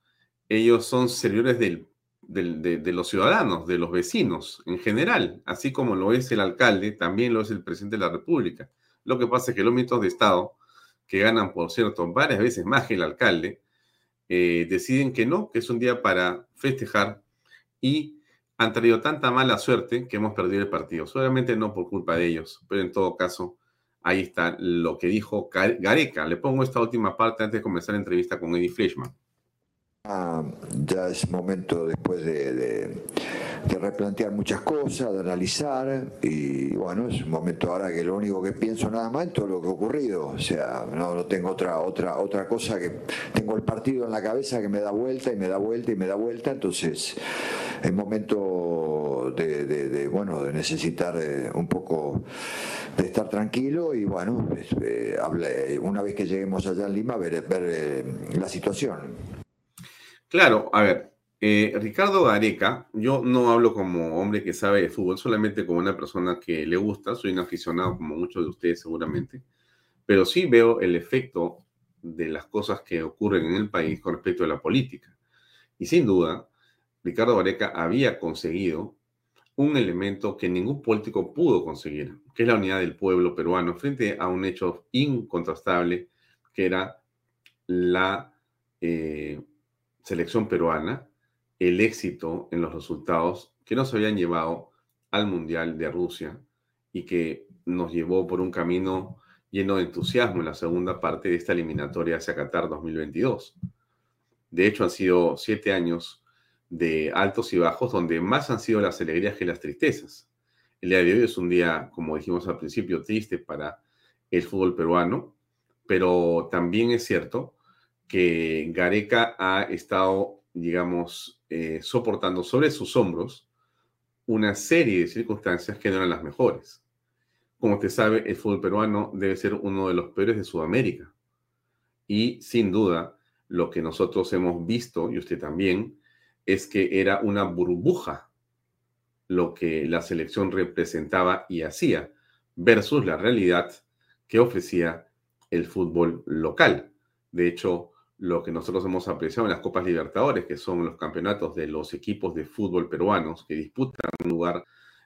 Ellos son servidores del, de, los ciudadanos, de los vecinos en general, así como lo es el alcalde, también lo es el presidente de la República. Lo que pasa es que los ministros de Estado, que ganan, por cierto, varias veces más que el alcalde, eh, deciden que no, que es un día para festejar y han traído tanta mala suerte que hemos perdido el partido. Solamente no por culpa de ellos, pero en todo caso, ahí está lo que dijo Gareca. Le pongo esta última parte antes de comenzar la entrevista con Eddie Fleischman. Ah, ya es momento después de, replantear muchas cosas, de analizar y bueno, es un momento ahora que lo único que pienso nada más es todo lo que ha ocurrido, o sea, no, tengo otra, otra, otra cosa que tengo el partido en la cabeza que me da vuelta y me da vuelta y me da vuelta, entonces es momento de, bueno, de necesitar eh, un poco de estar tranquilo y bueno, eh, una vez que lleguemos allá en Lima ver, ver eh, la situación. Claro, a ver, eh, Ricardo Gareca, yo no hablo como hombre que sabe de fútbol, solamente como una persona que le gusta, soy un aficionado como muchos de ustedes seguramente, pero sí veo el efecto de las cosas que ocurren en el país con respecto a la política. Y sin duda, Ricardo Gareca había conseguido un elemento que ningún político pudo conseguir, que es la unidad del pueblo peruano frente a un hecho incontrastable que era la eh, selección peruana el éxito en los resultados que nos habían llevado al Mundial de Rusia y que nos llevó por un camino lleno de entusiasmo en la segunda parte de esta eliminatoria hacia Qatar 2022. De hecho, han sido siete años de altos y bajos donde más han sido las alegrías que las tristezas. El día de hoy es un día, como dijimos al principio, triste para el fútbol peruano, pero también es cierto que Gareca ha estado, digamos, eh, soportando sobre sus hombros una serie de circunstancias que no eran las mejores. Como usted sabe, el fútbol peruano debe ser uno de los peores de Sudamérica. Y sin duda, lo que nosotros hemos visto, y usted también, es que era una burbuja lo que la selección representaba y hacía versus la realidad que ofrecía el fútbol local. De hecho, lo que nosotros hemos apreciado en las Copas Libertadores, que son los campeonatos de los equipos de fútbol peruanos que disputan un lugar,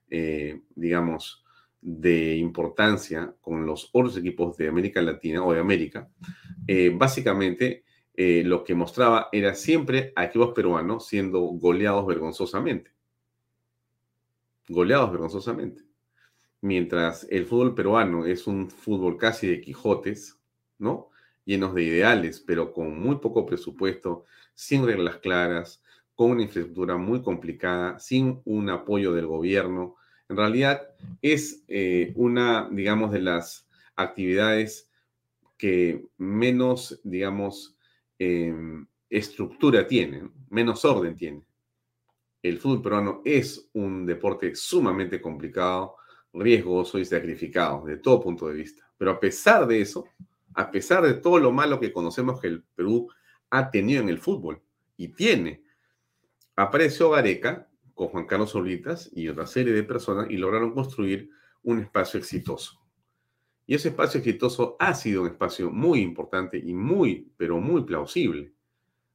eh, digamos, de importancia con los otros equipos de América Latina o de América, eh, básicamente eh, lo que mostraba era siempre a equipos peruanos siendo goleados vergonzosamente. Goleados vergonzosamente. Mientras el fútbol peruano es un fútbol casi de Quijotes, ¿no? Llenos de ideales, pero con muy poco presupuesto, sin reglas claras, con una infraestructura muy complicada, sin un apoyo del gobierno. En realidad es eh, una, digamos, de las actividades que menos, digamos, em, estructura tiene, menos orden tiene. El fútbol peruano es un deporte sumamente complicado, riesgoso y sacrificado de todo punto de vista. Pero a pesar de eso, a pesar de todo lo malo que conocemos que el Perú ha tenido en el fútbol y tiene. Apareció Gareca con Juan Carlos Solitas y otra serie de personas y lograron construir un espacio exitoso. Y ese espacio exitoso ha sido un espacio muy importante y muy, pero muy plausible.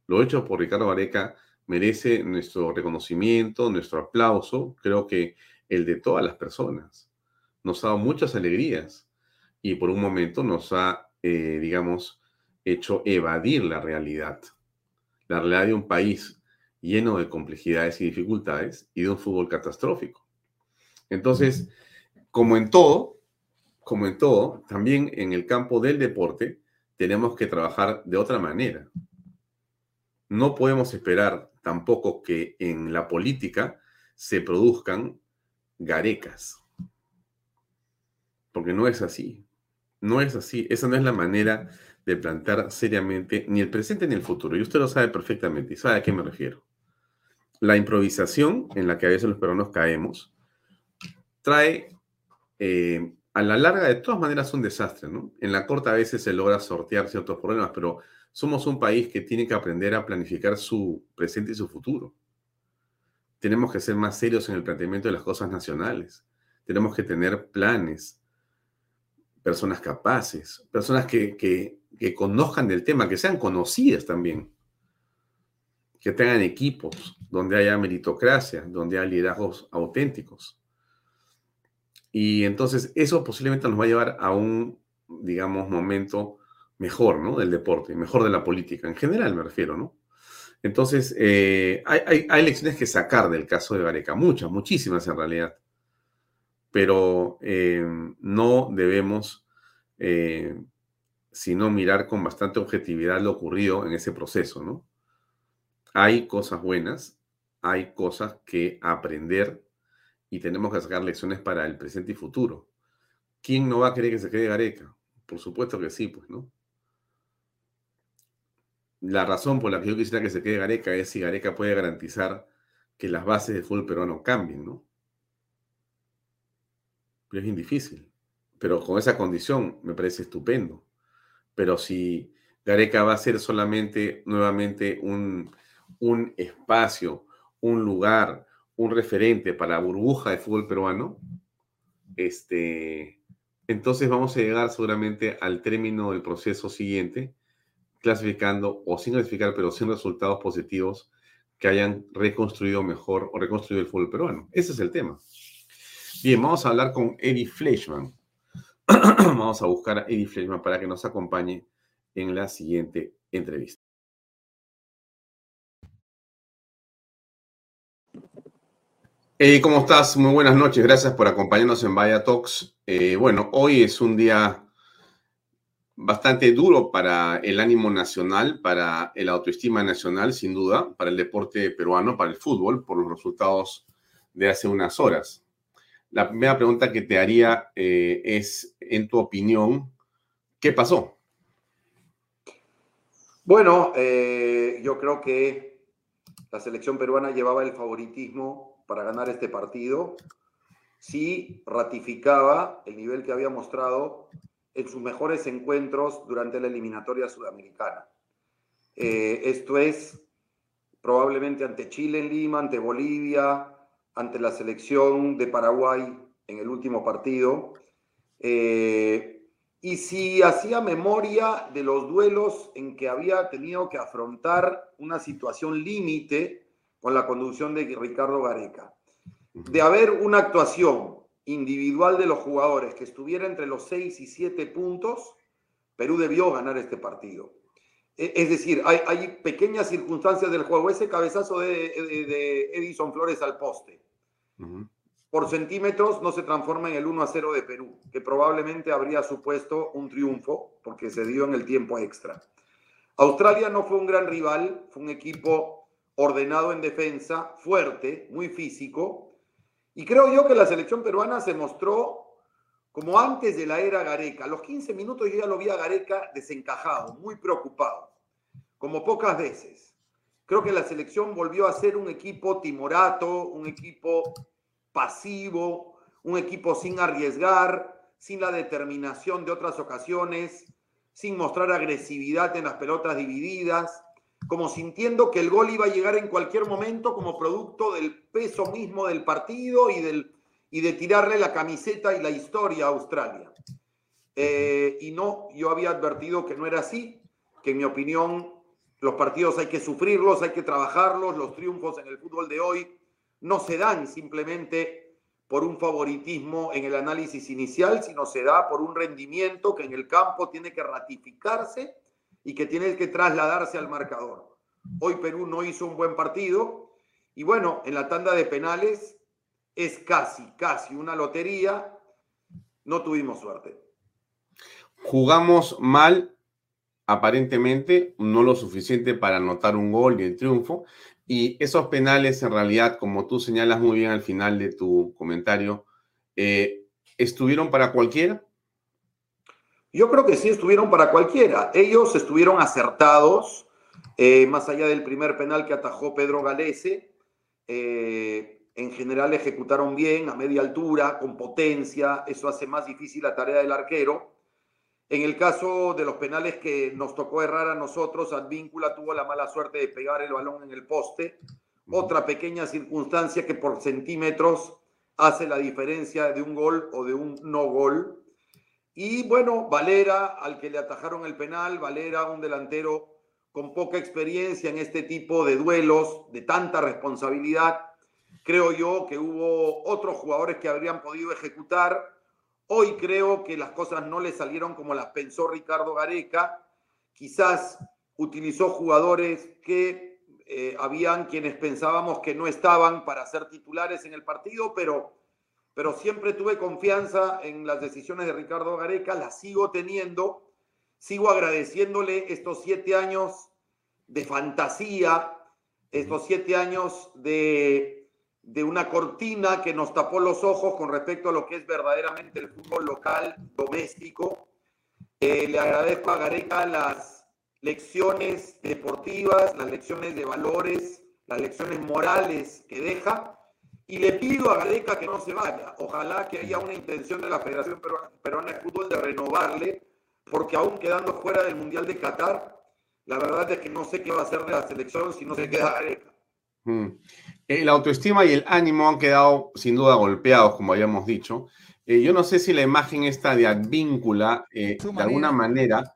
Lo hecho por Ricardo Gareca merece nuestro reconocimiento, nuestro aplauso, creo que el de todas las personas. Nos ha dado muchas alegrías y por un momento nos ha eh, digamos, hecho evadir la realidad. La realidad de un país lleno de complejidades y dificultades y de un fútbol catastrófico. Entonces, como en todo, como en todo, también en el campo del deporte tenemos que trabajar de otra manera. No podemos esperar tampoco que en la política se produzcan garecas, porque no es así. No es así. Esa no es la manera de plantar seriamente ni el presente ni el futuro. Y usted lo sabe perfectamente y sabe a qué me refiero. La improvisación en la que a veces los peruanos caemos trae eh, a la larga de todas maneras un desastre. En la corta a veces se logra sortear ciertos problemas, pero somos un país que tiene que aprender a planificar su presente y su futuro. Tenemos que ser más serios en el planteamiento de las cosas nacionales. Tenemos que tener planes, personas capaces, personas que, que, conozcan del tema, que sean conocidas también, que tengan equipos donde haya meritocracia, donde haya liderazgos auténticos. Y entonces eso posiblemente nos va a llevar a un, digamos, momento mejor, ¿no? Del deporte, mejor de la política, en general me refiero, ¿no? Entonces, eh, hay, hay, lecciones que sacar del caso de Gareca, muchas, muchísimas en realidad, pero eh, no debemos eh, sino mirar con bastante objetividad lo ocurrido en ese proceso, ¿no? Hay cosas buenas, hay cosas que aprender y tenemos que sacar lecciones para el presente y futuro. ¿Quién no va a querer que se quede Gareca? Por supuesto que sí, pues, ¿no? La razón por la que yo quisiera que se quede Gareca es si Gareca puede garantizar que las bases del fútbol peruano cambien, ¿no? Pero es bien. Pero con esa condición me parece estupendo. Pero si Gareca va a ser solamente nuevamente un, un espacio, un lugar, un referente para burbuja de fútbol peruano, este, entonces vamos a llegar seguramente al término del proceso siguiente, clasificando o sin clasificar, pero sin resultados positivos que hayan reconstruido mejor o reconstruido el fútbol peruano. Ese es el tema. Bien, vamos a hablar con Eddie Fleischman. vamos a buscar a Eddie Fleischman para que nos acompañe en la siguiente entrevista. Eh, ¿Cómo estás? Muy buenas noches. Gracias por acompañarnos en Vaya Talks. Eh, bueno, hoy es un día bastante duro para el ánimo nacional, para el autoestima nacional, sin duda, para el deporte peruano, para el fútbol, por los resultados de hace unas horas. La primera pregunta que te haría eh, es, en tu opinión, ¿qué pasó? Bueno, yo creo que la selección peruana llevaba el favoritismo para ganar este partido si ratificaba el nivel que había mostrado en sus mejores encuentros durante la eliminatoria sudamericana. Eh, esto es probablemente ante Chile en Lima, ante Bolivia, ante la selección de Paraguay en el último partido. Eh, y si hacía memoria de los duelos en que había tenido que afrontar una situación límite con la conducción de Ricardo Gareca. De haber una actuación individual de los jugadores que estuviera entre los 6 y 7 puntos, Perú debió ganar este partido. E, es decir, hay, pequeñas circunstancias del juego. Ese cabezazo de, Edison Flores al poste, por centímetros, no se transforma en el 1 a 0 de Perú, que probablemente habría supuesto un triunfo porque se dio en el tiempo extra. Australia no fue un gran rival, fue un equipo ordenado en defensa, fuerte, muy físico. Y creo yo que la selección peruana se mostró como antes de la era Gareca. A los 15 minutos yo ya lo vi a Gareca desencajado, muy preocupado, como pocas veces. Creo que la selección volvió a ser un equipo timorato, un equipo pasivo, un equipo sin arriesgar, sin la determinación de otras ocasiones, sin mostrar agresividad en las pelotas divididas como sintiendo que el gol iba a llegar en cualquier momento como producto del peso mismo del partido y, del, y de tirarle la camiseta y la historia a Australia. Eh, y no, yo había advertido que no era así, que en mi opinión los partidos hay que sufrirlos, hay que trabajarlos, los triunfos en el fútbol de hoy no se dan simplemente por un favoritismo en el análisis inicial, sino se da por un rendimiento que en el campo tiene que ratificarse y que tiene que trasladarse al marcador. Hoy Perú no hizo un buen partido y bueno, en la tanda de penales es casi, casi una lotería. No tuvimos suerte. Jugamos mal, aparentemente, no lo suficiente para anotar un gol y el triunfo. Y esos penales, en realidad, como tú señalas muy bien al final de tu comentario, eh, ¿estuvieron para cualquiera? Yo creo que sí estuvieron para cualquiera. Ellos estuvieron acertados, eh, más allá del primer penal que atajó Pedro Galese. Eh, en general ejecutaron bien, a media altura, con potencia. Eso hace más difícil la tarea del arquero. En el caso de los penales que nos tocó errar a nosotros, Advíncula tuvo la mala suerte de pegar el balón en el poste. Otra pequeña circunstancia que por centímetros hace la diferencia de un gol o de un no gol. Y bueno, Valera, al que le atajaron el penal, Valera, un delantero con poca experiencia en este tipo de duelos, de tanta responsabilidad, Creo yo que hubo otros jugadores que habrían podido ejecutar. Hoy creo que las cosas no le salieron como las pensó Ricardo Gareca. Quizás utilizó jugadores que eh, habían quienes pensábamos que no estaban para ser titulares en el partido, pero, pero siempre tuve confianza en las decisiones de Ricardo Gareca, las sigo teniendo. Sigo agradeciéndole estos siete años de fantasía, estos siete años de, de una cortina que nos tapó los ojos con respecto a lo que es verdaderamente el fútbol local, doméstico. Eh, le agradezco a Gareca las lecciones deportivas, las lecciones de valores, las lecciones morales que deja. Y le pido a Gareca que no se vaya. Ojalá que haya una intención de la Federación Peruana de Fútbol de renovarle, porque aún quedando fuera del Mundial de Qatar, la verdad es que no sé qué va a hacer de la selección si no se queda Gareca. Mm. Eh, la autoestima y el ánimo han quedado sin duda golpeados, como habíamos dicho. Eh, yo no sé si la imagen esta de Advíncula, eh, de alguna manera,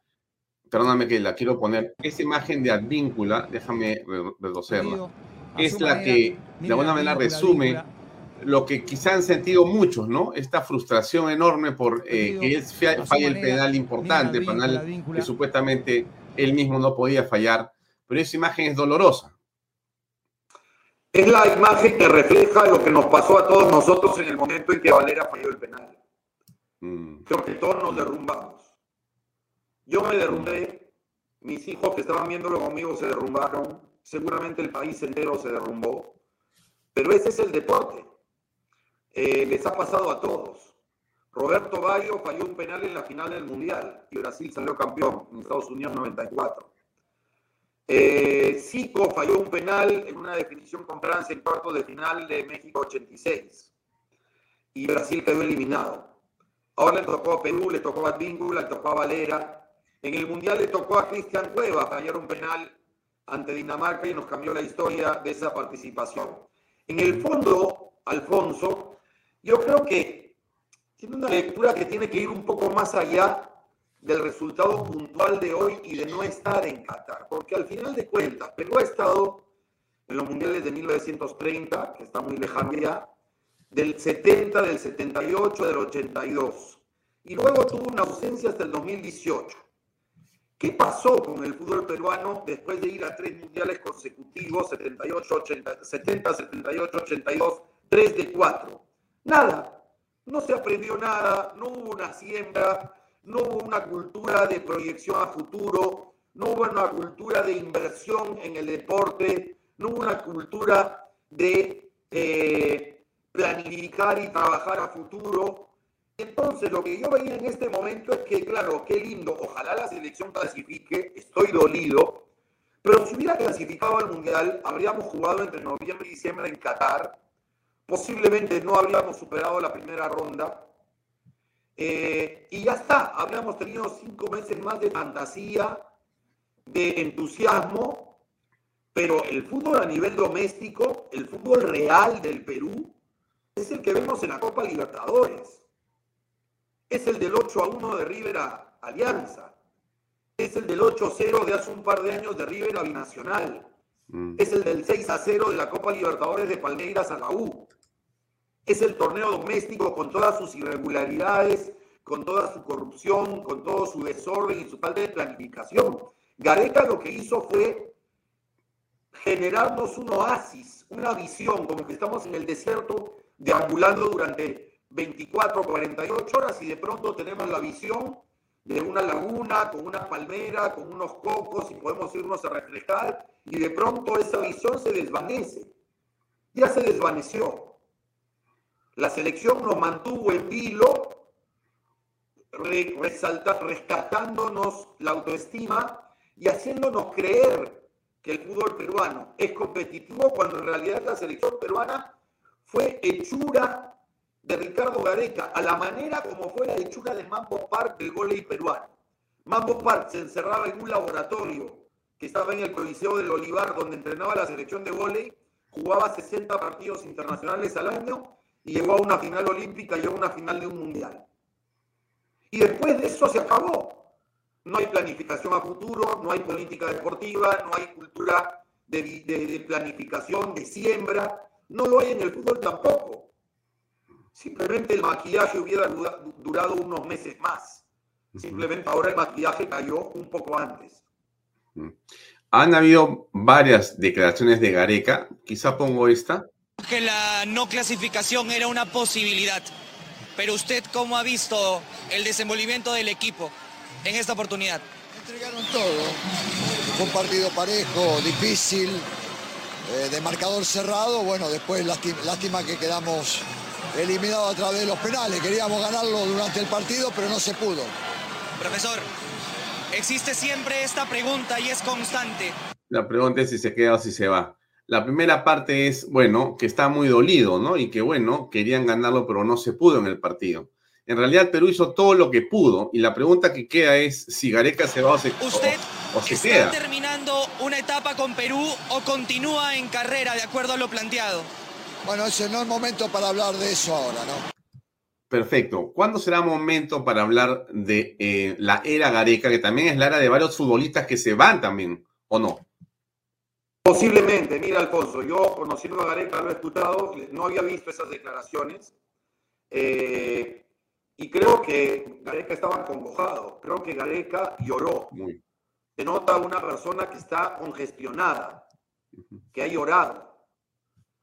perdóname que la quiero poner, esa imagen de Advíncula, déjame reducirla, es la que de alguna manera resume lo que quizá han sentido muchos, ¿no? Esta frustración enorme por que es falla el penal importante, penal que supuestamente él mismo no podía fallar, pero esa imagen es dolorosa. Es la imagen que refleja lo que nos pasó a todos nosotros en el momento en que Valera falló el penal. Mm. Creo que todos nos derrumbamos. Yo me derrumbé, mis hijos que estaban viéndolo conmigo se derrumbaron, seguramente el país entero se derrumbó, pero ese es el deporte. Eh, les ha pasado a todos. Roberto Bayo falló un penal en la final del Mundial y Brasil salió campeón en Estados Unidos 94. Eh, Zico falló un penal en una definición con Francia en cuarto de final de México 86 y Brasil quedó eliminado. Ahora le tocó a Perú, le tocó a Advíncula, le tocó a Valera. En el Mundial le tocó a Cristian Cueva fallar un penal ante Dinamarca y nos cambió la historia de esa participación. En el fondo, Alfonso, yo creo que tiene una lectura que tiene que ir un poco más allá del resultado puntual de hoy y de no estar en Qatar, porque al final de cuentas, Perú ha estado en los mundiales de 1930, que está muy lejano ya, del 70, del 78, del 82, y luego tuvo una ausencia hasta el 2018. ¿Qué pasó con el fútbol peruano después de ir a tres mundiales consecutivos, 78, 80, 70, 78, 82, 3 de 4? Nada. No se aprendió nada, no hubo una siembra, no hubo una cultura de proyección a futuro, no hubo una cultura de inversión en el deporte, no hubo una cultura de eh, planificar y trabajar a futuro. Entonces, lo que yo veía en este momento es que, claro, qué lindo, ojalá la selección clasifique, estoy dolido, pero si hubiera clasificado al Mundial, habríamos jugado entre noviembre y diciembre en Qatar, posiblemente no habríamos superado la primera ronda. Eh, y ya está, habríamos tenido cinco meses más de fantasía, de entusiasmo, pero el fútbol a nivel doméstico, el fútbol real del Perú, es el que vemos en la Copa Libertadores. Es el del 8 a 1 de River a Alianza. Es el del 8 a 0 de hace un par de años de River a Binacional. Mm. Es el del 6 a 0 de la Copa Libertadores de Palmeiras a la U. Es el torneo doméstico con todas sus irregularidades, con toda su corrupción, con todo su desorden y su falta de planificación. Gareca lo que hizo fue generarnos un oasis, una visión, como que estamos en el desierto deambulando durante 24, 48 horas y de pronto tenemos la visión de una laguna, con una palmera, con unos cocos y podemos irnos a reflejar y de pronto esa visión se desvanece. Ya se desvaneció. La selección nos mantuvo en vilo, rescatándonos la autoestima y haciéndonos creer que el fútbol peruano es competitivo cuando en realidad la selección peruana fue hechura de Ricardo Gareca, a la manera como fue la hechura de Mambo Park del volei peruano. Mambo Park se encerraba en un laboratorio que estaba en el Coliseo del Olivar, donde entrenaba la selección de volei, jugaba 60 partidos internacionales al año y llegó a una final olímpica y a una final de un mundial. Y después de eso se acabó. No hay planificación a futuro, no hay política deportiva, no hay cultura de, de planificación, de siembra, no lo hay en el fútbol tampoco. Simplemente el maquillaje hubiera durado unos meses más. Simplemente ahora el maquillaje cayó un poco antes. Han habido varias declaraciones de Gareca. Quizá pongo esta. Que la no clasificación era una posibilidad. Pero usted, ¿cómo ha visto el desenvolvimiento del equipo en esta oportunidad? Entregaron todo. Fue un partido parejo, difícil, eh, de marcador cerrado. Bueno, después lástima, que quedamos eliminados a través de los penales. Queríamos ganarlo durante el partido, pero no se pudo. Profesor, existe siempre esta pregunta y es constante. La pregunta es si se queda o si se va. La primera parte es, bueno, que está muy dolido, ¿no? Y que, bueno, querían ganarlo, pero no se pudo en el partido. En realidad, Perú hizo todo lo que pudo. Y la pregunta que queda es si Gareca se va o se, ¿Usted o, se está terminando una etapa con Perú o continúa en carrera de acuerdo a lo planteado? Bueno, ese no es momento para hablar de eso ahora, ¿no? Perfecto. ¿Cuándo será momento para hablar de eh, la era Gareca, que también es la era de varios futbolistas que se van también, o no? Posiblemente, mira Alfonso, yo conociendo a Gareca, lo he escuchado, no había visto esas declaraciones eh, y creo que Gareca estaba congojado, creo que Gareca lloró. Se nota una persona que está congestionada, que ha llorado.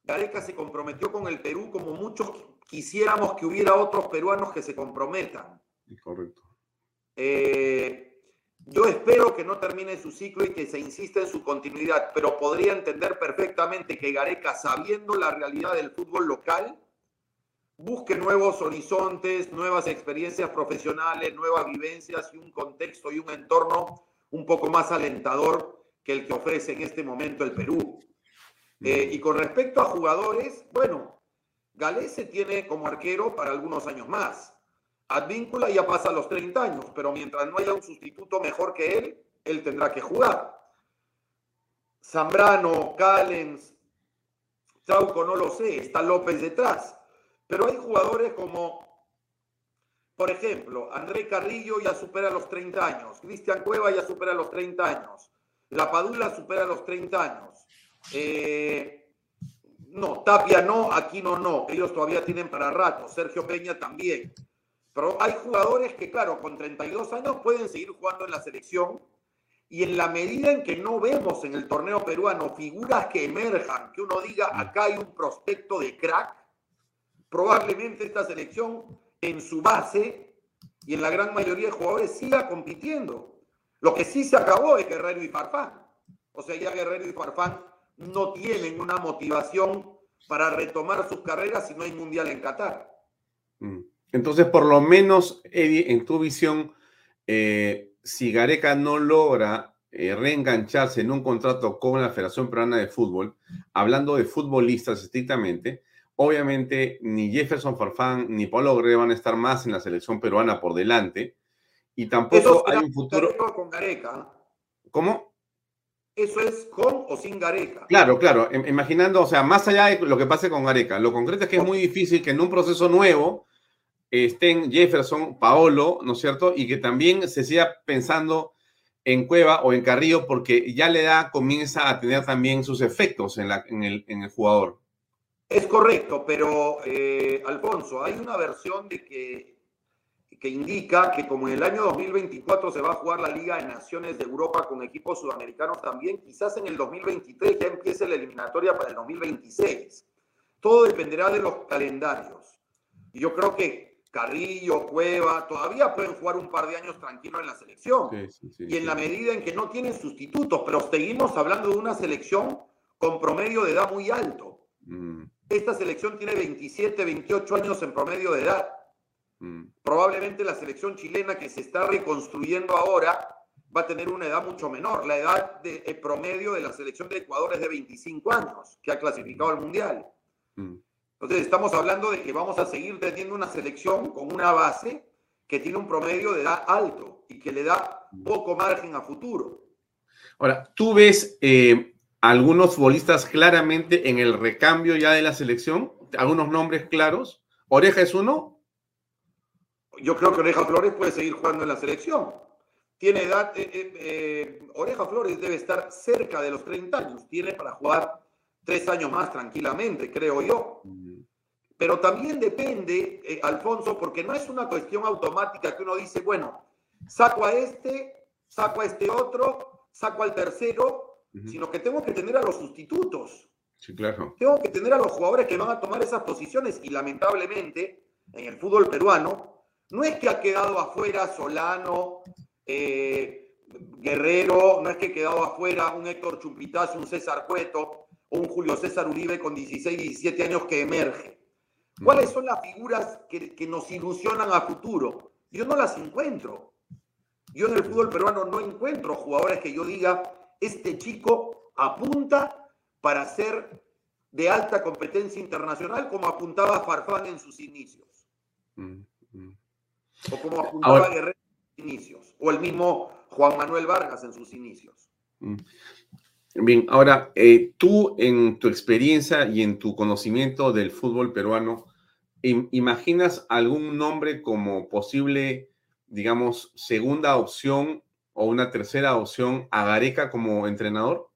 Gareca se comprometió con el Perú como muchos quisiéramos que hubiera otros peruanos que se comprometan. Correcto. Eh, yo espero que no termine su ciclo y que se insista en su continuidad, pero podría entender perfectamente que Gareca, sabiendo la realidad del fútbol local, busque nuevos horizontes, nuevas experiencias profesionales, nuevas vivencias y un contexto y un entorno un poco más alentador que el que ofrece en este momento el Perú. Eh, y con respecto a jugadores, bueno, Galese tiene como arquero para algunos años más. Advíncula ya pasa los 30 años, pero mientras no haya un sustituto mejor que él, él tendrá que jugar. Zambrano, Callens, Trauco, no lo sé, está López detrás. Pero hay jugadores como, por ejemplo, André Carrillo ya supera los 30 años, Cristian Cueva ya supera los 30 años, La Padula supera los 30 años. Eh, no, Tapia no, Aquino no, ellos todavía tienen para rato, Sergio Peña también. Pero hay jugadores que, claro, con 32 años pueden seguir jugando en la selección y en la medida en que no vemos en el torneo peruano figuras que emerjan, que uno diga, acá hay un prospecto de crack, probablemente esta selección en su base y en la gran mayoría de jugadores siga compitiendo. Lo que sí se acabó es Guerrero y Farfán. O sea, ya Guerrero y Farfán no tienen una motivación para retomar sus carreras si no hay mundial en Qatar. Mm. Entonces, por lo menos, Eddie, en tu visión, eh, si Gareca no logra eh, reengancharse en un contrato con la Federación Peruana de Fútbol, hablando de futbolistas estrictamente, obviamente ni Jefferson Farfán ni Pablo Guerrero van a estar más en la selección peruana por delante, y tampoco hay un futuro... Con Gareca. ¿Cómo? Eso es con o sin Gareca. Claro, claro. Imaginando, o sea, más allá de lo que pase con Gareca, lo concreto es que es muy difícil que en un proceso nuevo estén Jefferson, Paolo, ¿no es cierto? Y que también se siga pensando en Cueva o en Carrillo porque ya le da, comienza a tener también sus efectos en, la, en, el, en el jugador. Es correcto, pero eh, Alfonso, hay una versión de que, que indica que como en el año 2024 se va a jugar la Liga de Naciones de Europa con equipos sudamericanos también, quizás en el 2023 ya empiece la eliminatoria para el 2026. Todo dependerá de los calendarios. Y yo creo que Carrillo, Cueva, todavía pueden jugar un par de años tranquilos en la selección. y en la medida en que no tienen sustitutos, pero seguimos hablando de una selección con promedio de edad muy alto. Mm. Esta selección tiene 27, 28 años en promedio de edad. Mm. Probablemente la selección chilena que se está reconstruyendo ahora va a tener una edad mucho menor. La edad de, promedio de la selección de Ecuador es de 25 años, que ha clasificado al Mundial. Mm. Entonces estamos hablando de que vamos a seguir teniendo una selección con una base que tiene un promedio de edad alto y que le da poco margen a futuro. Ahora, ¿tú ves eh, algunos futbolistas claramente en el recambio ya de la selección? ¿Algunos nombres claros? ¿Oreja es uno? Yo creo que Oreja Flores puede seguir jugando en la selección. Tiene edad, eh, eh, Oreja Flores debe estar cerca de los 30 años, tiene para jugar tres años más tranquilamente, creo yo. Pero también depende, eh, Alfonso, porque no es una cuestión automática que uno dice, bueno, saco a este, saco a este otro, saco al tercero, sino que tengo que tener a los sustitutos. Sí, claro. Tengo que tener a los jugadores que van a tomar esas posiciones y lamentablemente en el fútbol peruano no es que ha quedado afuera Solano, eh, Guerrero, no es que ha quedado afuera un Héctor Chumpitaz, un César Cueto o un Julio César Uribe con 16, 17 años que emerge. ¿Cuáles son las figuras que, que nos ilusionan a futuro? Yo no las encuentro. Yo en el fútbol peruano no encuentro jugadores que yo diga, este chico apunta para ser de alta competencia internacional como apuntaba Farfán en sus inicios. Mm, mm. O como apuntaba Guerrero en sus inicios. O el mismo Juan Manuel Vargas en sus inicios. Mm. Bien, ahora, eh, tú en tu experiencia y en tu conocimiento del fútbol peruano, ¿imaginas algún nombre como posible, digamos, segunda opción o una tercera opción a Gareca como entrenador?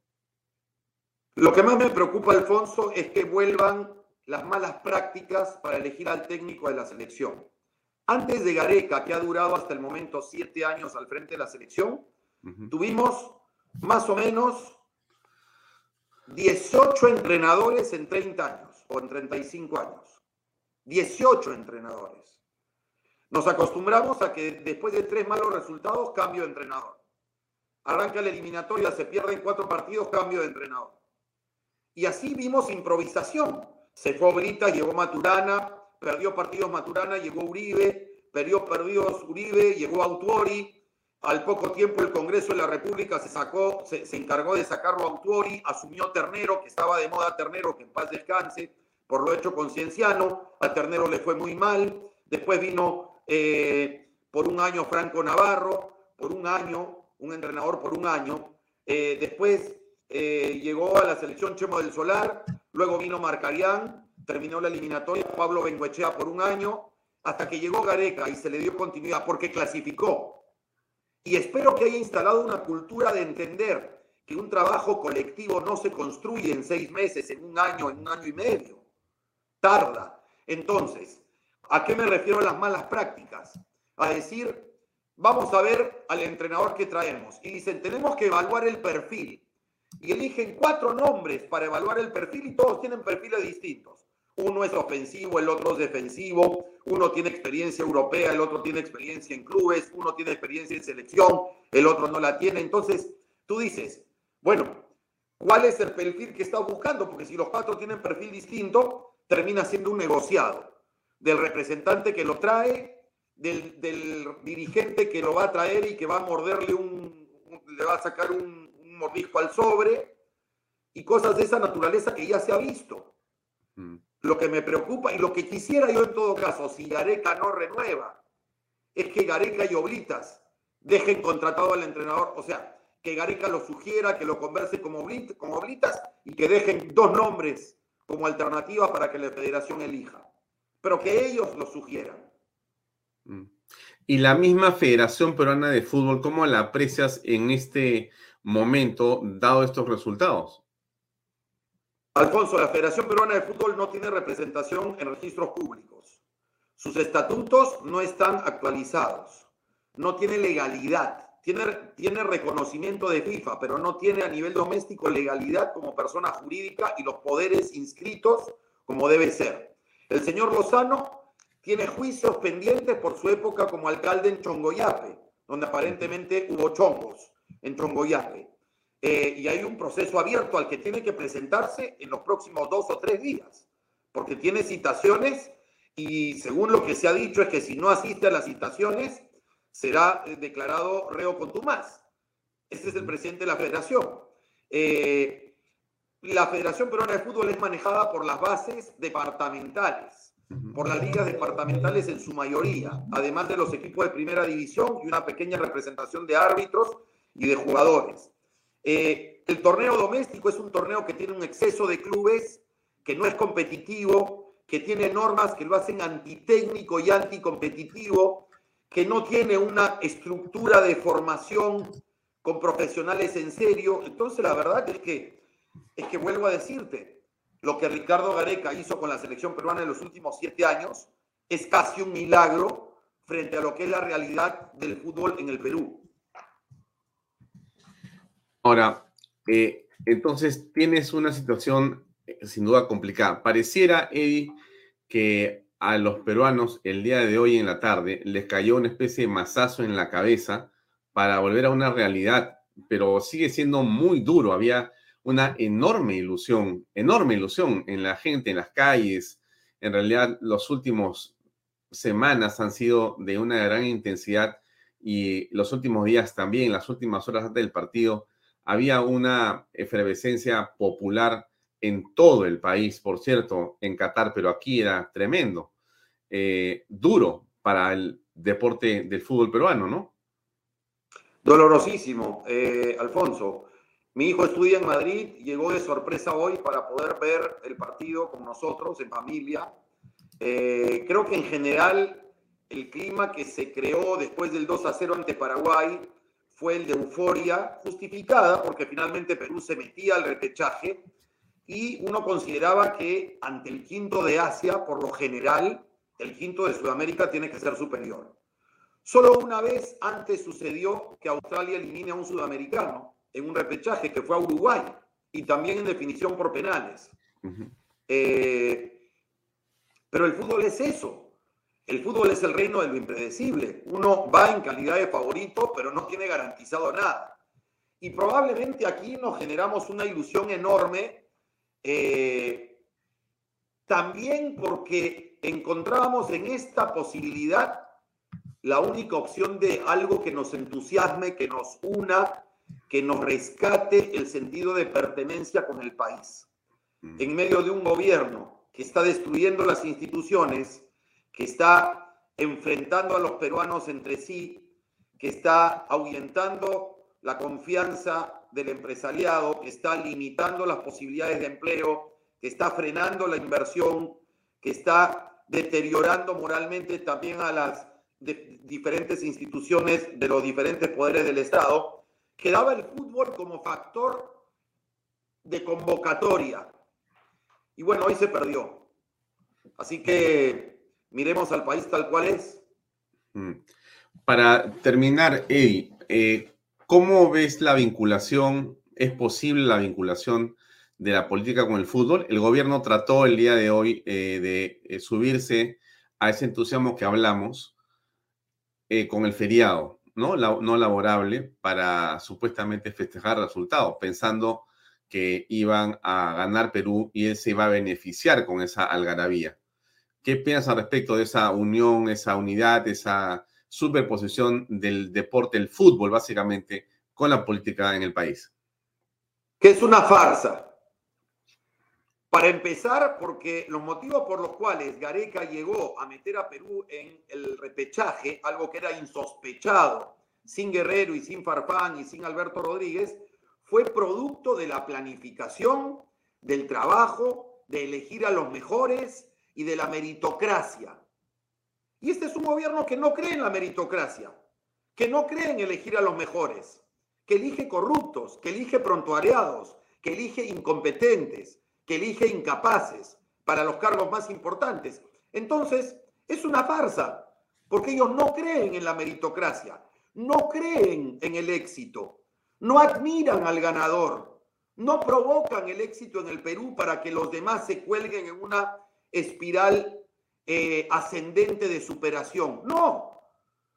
Lo que más me preocupa, Alfonso, es que vuelvan las malas prácticas para elegir al técnico de la selección. Antes de Gareca, que ha durado hasta el momento siete años al frente de la selección, tuvimos más o menos 18 entrenadores en 30 años o en 35 años. 18 entrenadores. Nos acostumbramos a que después de tres malos resultados, cambio de entrenador. Arranca la eliminatoria, se pierden cuatro partidos, cambio de entrenador. Y así vimos improvisación. Se fue Brita, llegó Maturana, perdió partidos Maturana, llegó Uribe, perdió perdidos Uribe, llegó Autuori. Al poco tiempo el Congreso de la República se sacó, se, encargó de sacarlo a Autuori, asumió Ternero, que estaba de moda Ternero, que en paz descanse, por lo hecho con Cienciano. A Ternero le fue muy mal. Después vino eh, por un año Franco Navarro, por un año, un entrenador por un año. Eh, después eh, llegó a la selección Chemo del Solar, luego vino Marcarián, terminó la eliminatoria Pablo Benguechea por un año, hasta que llegó Gareca y se le dio continuidad porque clasificó. Y espero que haya instalado una cultura de entender que un trabajo colectivo no se construye en seis meses, en un año, en un año y medio. Tarda. Entonces, ¿a qué me refiero a las malas prácticas? A decir, vamos a ver al entrenador que traemos. Y dicen, tenemos que evaluar el perfil y eligen cuatro nombres para evaluar el perfil y todos tienen perfiles distintos. Uno es ofensivo, el otro es defensivo, uno tiene experiencia europea, el otro tiene experiencia en clubes, uno tiene experiencia en selección, el otro no la tiene. Entonces, tú dices, bueno, ¿cuál es el perfil que está buscando? Porque si los cuatro tienen perfil distinto, termina siendo un negociado del representante que lo trae, del, dirigente que lo va a traer y que va a morderle un, le va a sacar un, mordisco al sobre y cosas de esa naturaleza que ya se ha visto. Mm. Lo que me preocupa y lo que quisiera yo en todo caso, si Gareca no renueva, es que Gareca y Oblitas dejen contratado al entrenador, o sea, que Gareca lo sugiera, que lo converse como, Oblitas y que dejen dos nombres como alternativa para que la federación elija, pero que ellos lo sugieran. Mm. Y la misma Federación Peruana de Fútbol, ¿cómo la aprecias en este momento, dado estos resultados? Alfonso, la Federación Peruana de Fútbol no tiene representación en registros públicos. Sus estatutos no están actualizados. No tiene legalidad. Tiene, tiene reconocimiento de FIFA, pero no tiene a nivel doméstico legalidad como persona jurídica y los poderes inscritos como debe ser. El señor Lozano tiene juicios pendientes por su época como alcalde en Chongoyape, donde aparentemente hubo chongos en Trongoyape. Eh, y hay un proceso abierto al que tiene que presentarse en los próximos dos o tres días, porque tiene citaciones y según lo que se ha dicho es que si no asiste a las citaciones, será eh, declarado reo contumaz. Este es el presidente de la federación. Eh, la Federación Peruana de Fútbol es manejada por las bases departamentales, por las ligas departamentales en su mayoría, además de los equipos de primera división y una pequeña representación de árbitros y de jugadores. Eh, el torneo doméstico es un torneo que tiene un exceso de clubes, que no es competitivo, que tiene normas que lo hacen antitécnico y anticompetitivo, que no tiene una estructura de formación con profesionales en serio. Entonces, la verdad es que es que vuelvo a decirte, lo que Ricardo Gareca hizo con la selección peruana en los últimos siete años es casi un milagro frente a lo que es la realidad del fútbol en el Perú. Ahora, eh, entonces tienes una situación eh, sin duda complicada. Pareciera, Eddie, que a los peruanos el día de hoy en la tarde les cayó una especie de mazazo en la cabeza para volver a una realidad, pero sigue siendo muy duro. Había una enorme ilusión, enorme ilusión en la gente, en las calles. En realidad, los últimos semanas han sido de una gran intensidad y los últimos días también, las últimas horas antes del partido, había una efervescencia popular en todo el país, por cierto, en Qatar, pero aquí era tremendo, eh, duro para el deporte del fútbol peruano, ¿no? Dolorosísimo, eh, Alfonso. Mi hijo estudia en Madrid, llegó de sorpresa hoy para poder ver el partido con nosotros en familia. Eh, creo que en general el clima que se creó después del 2 a 0 ante Paraguay fue el de euforia justificada porque finalmente Perú se metía al repechaje y uno consideraba que ante el quinto de Asia, por lo general, el quinto de Sudamérica tiene que ser superior. Solo una vez antes sucedió que Australia elimine a un sudamericano en un repechaje que fue a Uruguay y también en definición por penales. Eh, pero el fútbol es eso. El fútbol es el reino de lo impredecible. Uno va en calidad de favorito, pero no tiene garantizado nada. Y probablemente aquí nos generamos una ilusión enorme, eh, también porque encontrábamos en esta posibilidad la única opción de algo que nos entusiasme, que nos una, que nos rescate el sentido de pertenencia con el país. Mm. En medio de un gobierno que está destruyendo las instituciones, que está enfrentando a los peruanos entre sí, que está ahuyentando la confianza del empresariado, que está limitando las posibilidades de empleo, que está frenando la inversión, que está deteriorando moralmente también a las diferentes instituciones de los diferentes poderes del Estado, quedaba el fútbol como factor de convocatoria. Y bueno, hoy se perdió. Así que miremos al país tal cual es. Mm. Para terminar, Eddie, eh, ¿cómo ves la vinculación? ¿Es posible la vinculación de la política con el fútbol? El gobierno trató el día de hoy eh, de eh, subirse a ese entusiasmo que hablamos con el feriado, ¿no? no laborable para supuestamente festejar resultados, pensando que iban a ganar Perú y él se iba a beneficiar con esa algarabía. ¿Qué piensas respecto de esa unión, esa unidad, esa superposición del deporte, el fútbol básicamente, con la política en el país? Que es una farsa. Para empezar, porque los motivos por los cuales Gareca llegó a meter a Perú en el repechaje, algo que era insospechado, sin Guerrero y sin Farfán y sin Alberto Rodríguez, fue producto de la planificación, del trabajo, de elegir a los mejores, y de la meritocracia. Y este es un gobierno que no cree en la meritocracia, que no cree en elegir a los mejores, que elige corruptos, que elige prontuariados, que elige incompetentes, que elige incapaces para los cargos más importantes. Entonces, es una farsa, porque ellos no creen en la meritocracia, no creen en el éxito, no admiran al ganador, no provocan el éxito en el Perú para que los demás se cuelguen en una espiral eh, ascendente de superación. No,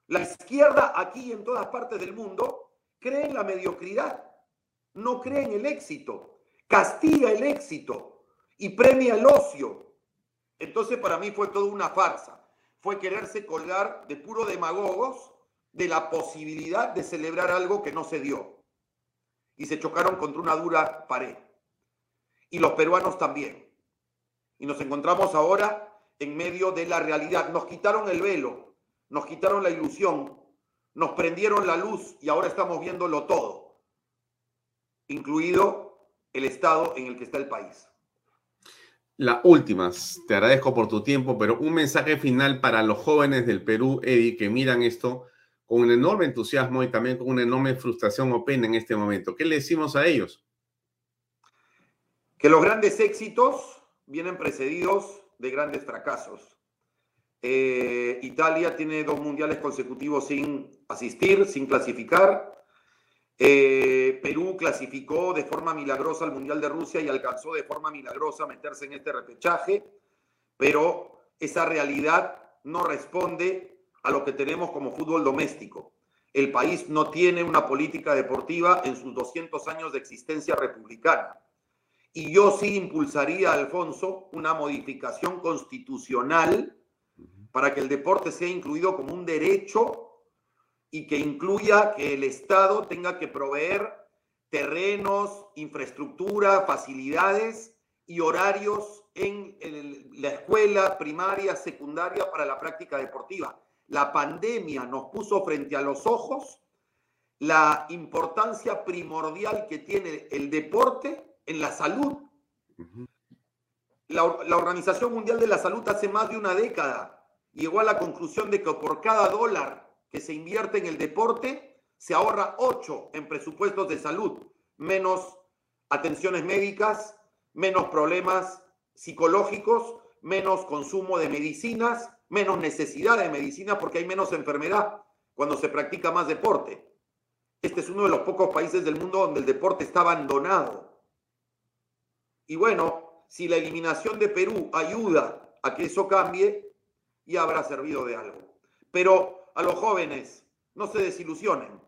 la izquierda aquí y en todas partes del mundo cree en la mediocridad, no cree en el éxito, castiga el éxito y premia el ocio. Entonces para mí fue toda una farsa, fue quererse colgar de puro demagogos de la posibilidad de celebrar algo que no se dio. Y se chocaron contra una dura pared. Y los peruanos también. Y nos encontramos ahora en medio de la realidad. Nos quitaron el velo, nos quitaron la ilusión, nos prendieron la luz y ahora estamos viéndolo todo, incluido el estado en el que está el país. La última, te agradezco por tu tiempo, pero un mensaje final para los jóvenes del Perú, Eddie, que miran esto con un enorme entusiasmo y también con una enorme frustración o pena en este momento. ¿Qué le decimos a ellos? que los grandes éxitos vienen precedidos de grandes fracasos. Eh, Italia tiene dos mundiales consecutivos sin asistir, sin clasificar. Eh, Perú clasificó de forma milagrosa al Mundial de Rusia y alcanzó de forma milagrosa meterse en este repechaje, pero esa realidad no responde a lo que tenemos como fútbol doméstico. El país no tiene una política deportiva en sus 200 años de existencia republicana. Y yo sí impulsaría, Alfonso, una modificación constitucional para que el deporte sea incluido como un derecho y que incluya que el Estado tenga que proveer terrenos, infraestructura, facilidades y horarios en la escuela primaria, secundaria para la práctica deportiva. La pandemia nos puso frente a los ojos la importancia primordial que tiene el deporte en la salud. la, Organización Mundial de la Salud hace más de una década llegó a la conclusión de que por cada dólar que se invierte en el deporte, se ahorra 8 en presupuestos de salud, menos atenciones médicas, menos problemas psicológicos, menos consumo de medicinas, menos necesidad de medicina porque hay menos enfermedad cuando se practica más deporte. Este es uno de los pocos países del mundo donde el deporte está abandonado. Y bueno, si la eliminación de Perú ayuda a que eso cambie, ya habrá servido de algo. Pero a los jóvenes, no se desilusionen.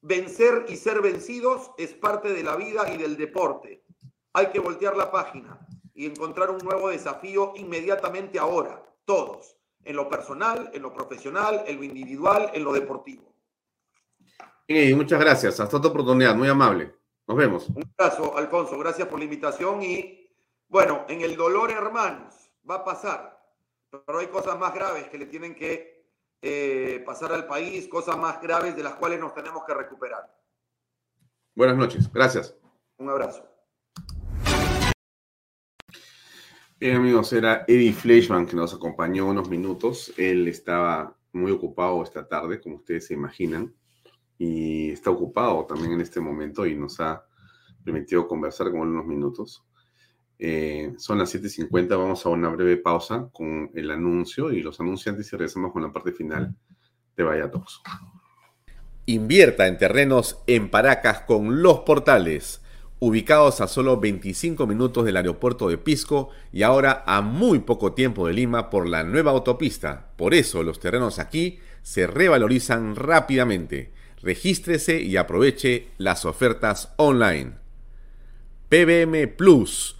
Vencer y ser vencidos es parte de la vida y del deporte. Hay que voltear la página y encontrar un nuevo desafío inmediatamente ahora, todos, en lo personal, en lo profesional, en lo individual, en lo deportivo. muchas gracias. Hasta otra oportunidad. Muy amable. Nos vemos. Un abrazo, Alfonso. Gracias por la invitación. Y bueno, en el dolor, hermanos, va a pasar. Pero hay cosas más graves que le tienen que eh, pasar al país, cosas más graves de las cuales nos tenemos que recuperar. Buenas noches. Gracias. Un abrazo. Bien, amigos, era Eddie Fleischman que nos acompañó unos minutos. Él estaba muy ocupado esta tarde, como ustedes se imaginan y está ocupado también en este momento y nos ha permitido conversar con él unos minutos. Eh, son las 7.50, vamos a una breve pausa con el anuncio y los anunciantes y regresamos con la parte final de Vaya. Invierta en terrenos en Paracas con Los Portales, ubicados a solo 25 minutos del aeropuerto de Pisco y ahora a muy poco tiempo de Lima por la nueva autopista. Por eso los terrenos aquí se revalorizan rápidamente. Regístrese y aproveche las ofertas online. PBM Plus,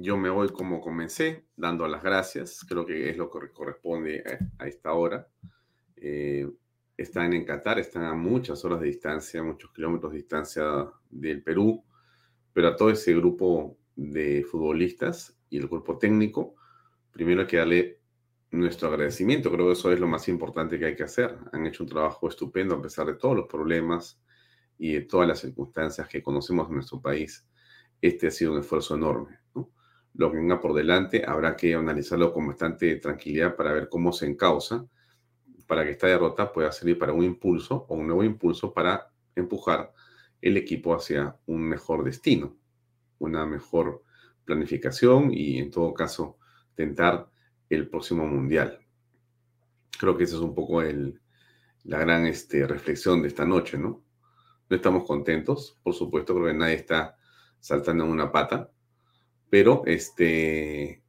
Yo me voy como comencé, dando las gracias. Creo que es lo que corresponde a, esta hora. Eh, están en Qatar, están a muchas horas de distancia, muchos kilómetros de distancia del Perú, pero a todo ese grupo de futbolistas y el cuerpo técnico, primero hay que darle nuestro agradecimiento. Creo que eso es lo más importante que hay que hacer. Han hecho un trabajo estupendo a pesar de todos los problemas y de todas las circunstancias que conocemos en nuestro país. Este ha sido un esfuerzo enorme. Lo que venga por delante habrá que analizarlo con bastante tranquilidad para ver cómo se encausa, para que esta derrota pueda servir para un impulso o un nuevo impulso para empujar el equipo hacia un mejor destino, una mejor planificación y en todo caso tentar el próximo mundial. Creo que esa es un poco la gran este, reflexión de esta noche, ¿no? No estamos contentos, por supuesto, creo que nadie está saltando en una pata, pero este,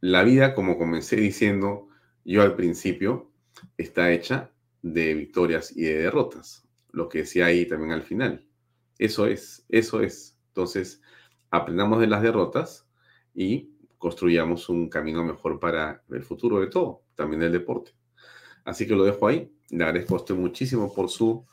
la vida, como comencé diciendo yo al principio, está hecha de victorias y de derrotas, lo que decía ahí también al final. Eso es, eso es. Entonces, aprendamos de las derrotas y construyamos un camino mejor para el futuro de todo, también del deporte. Así que lo dejo ahí. Le agradezco a usted muchísimo por su,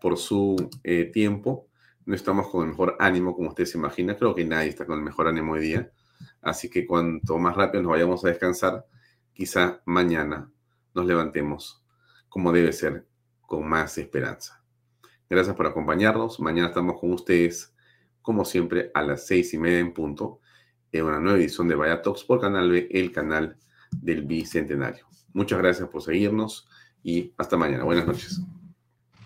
por su eh, tiempo. No estamos con el mejor ánimo, como usted se imagina. Creo que nadie está con el mejor ánimo hoy día. Así que cuanto más rápido nos vayamos a descansar, quizá mañana nos levantemos como debe ser, con más esperanza. Gracias por acompañarnos. Mañana estamos con ustedes, como siempre, a las seis y media en punto, en una nueva edición de Vaya Talks por Canal B, el canal del Bicentenario. Muchas gracias por seguirnos y hasta mañana. Buenas noches.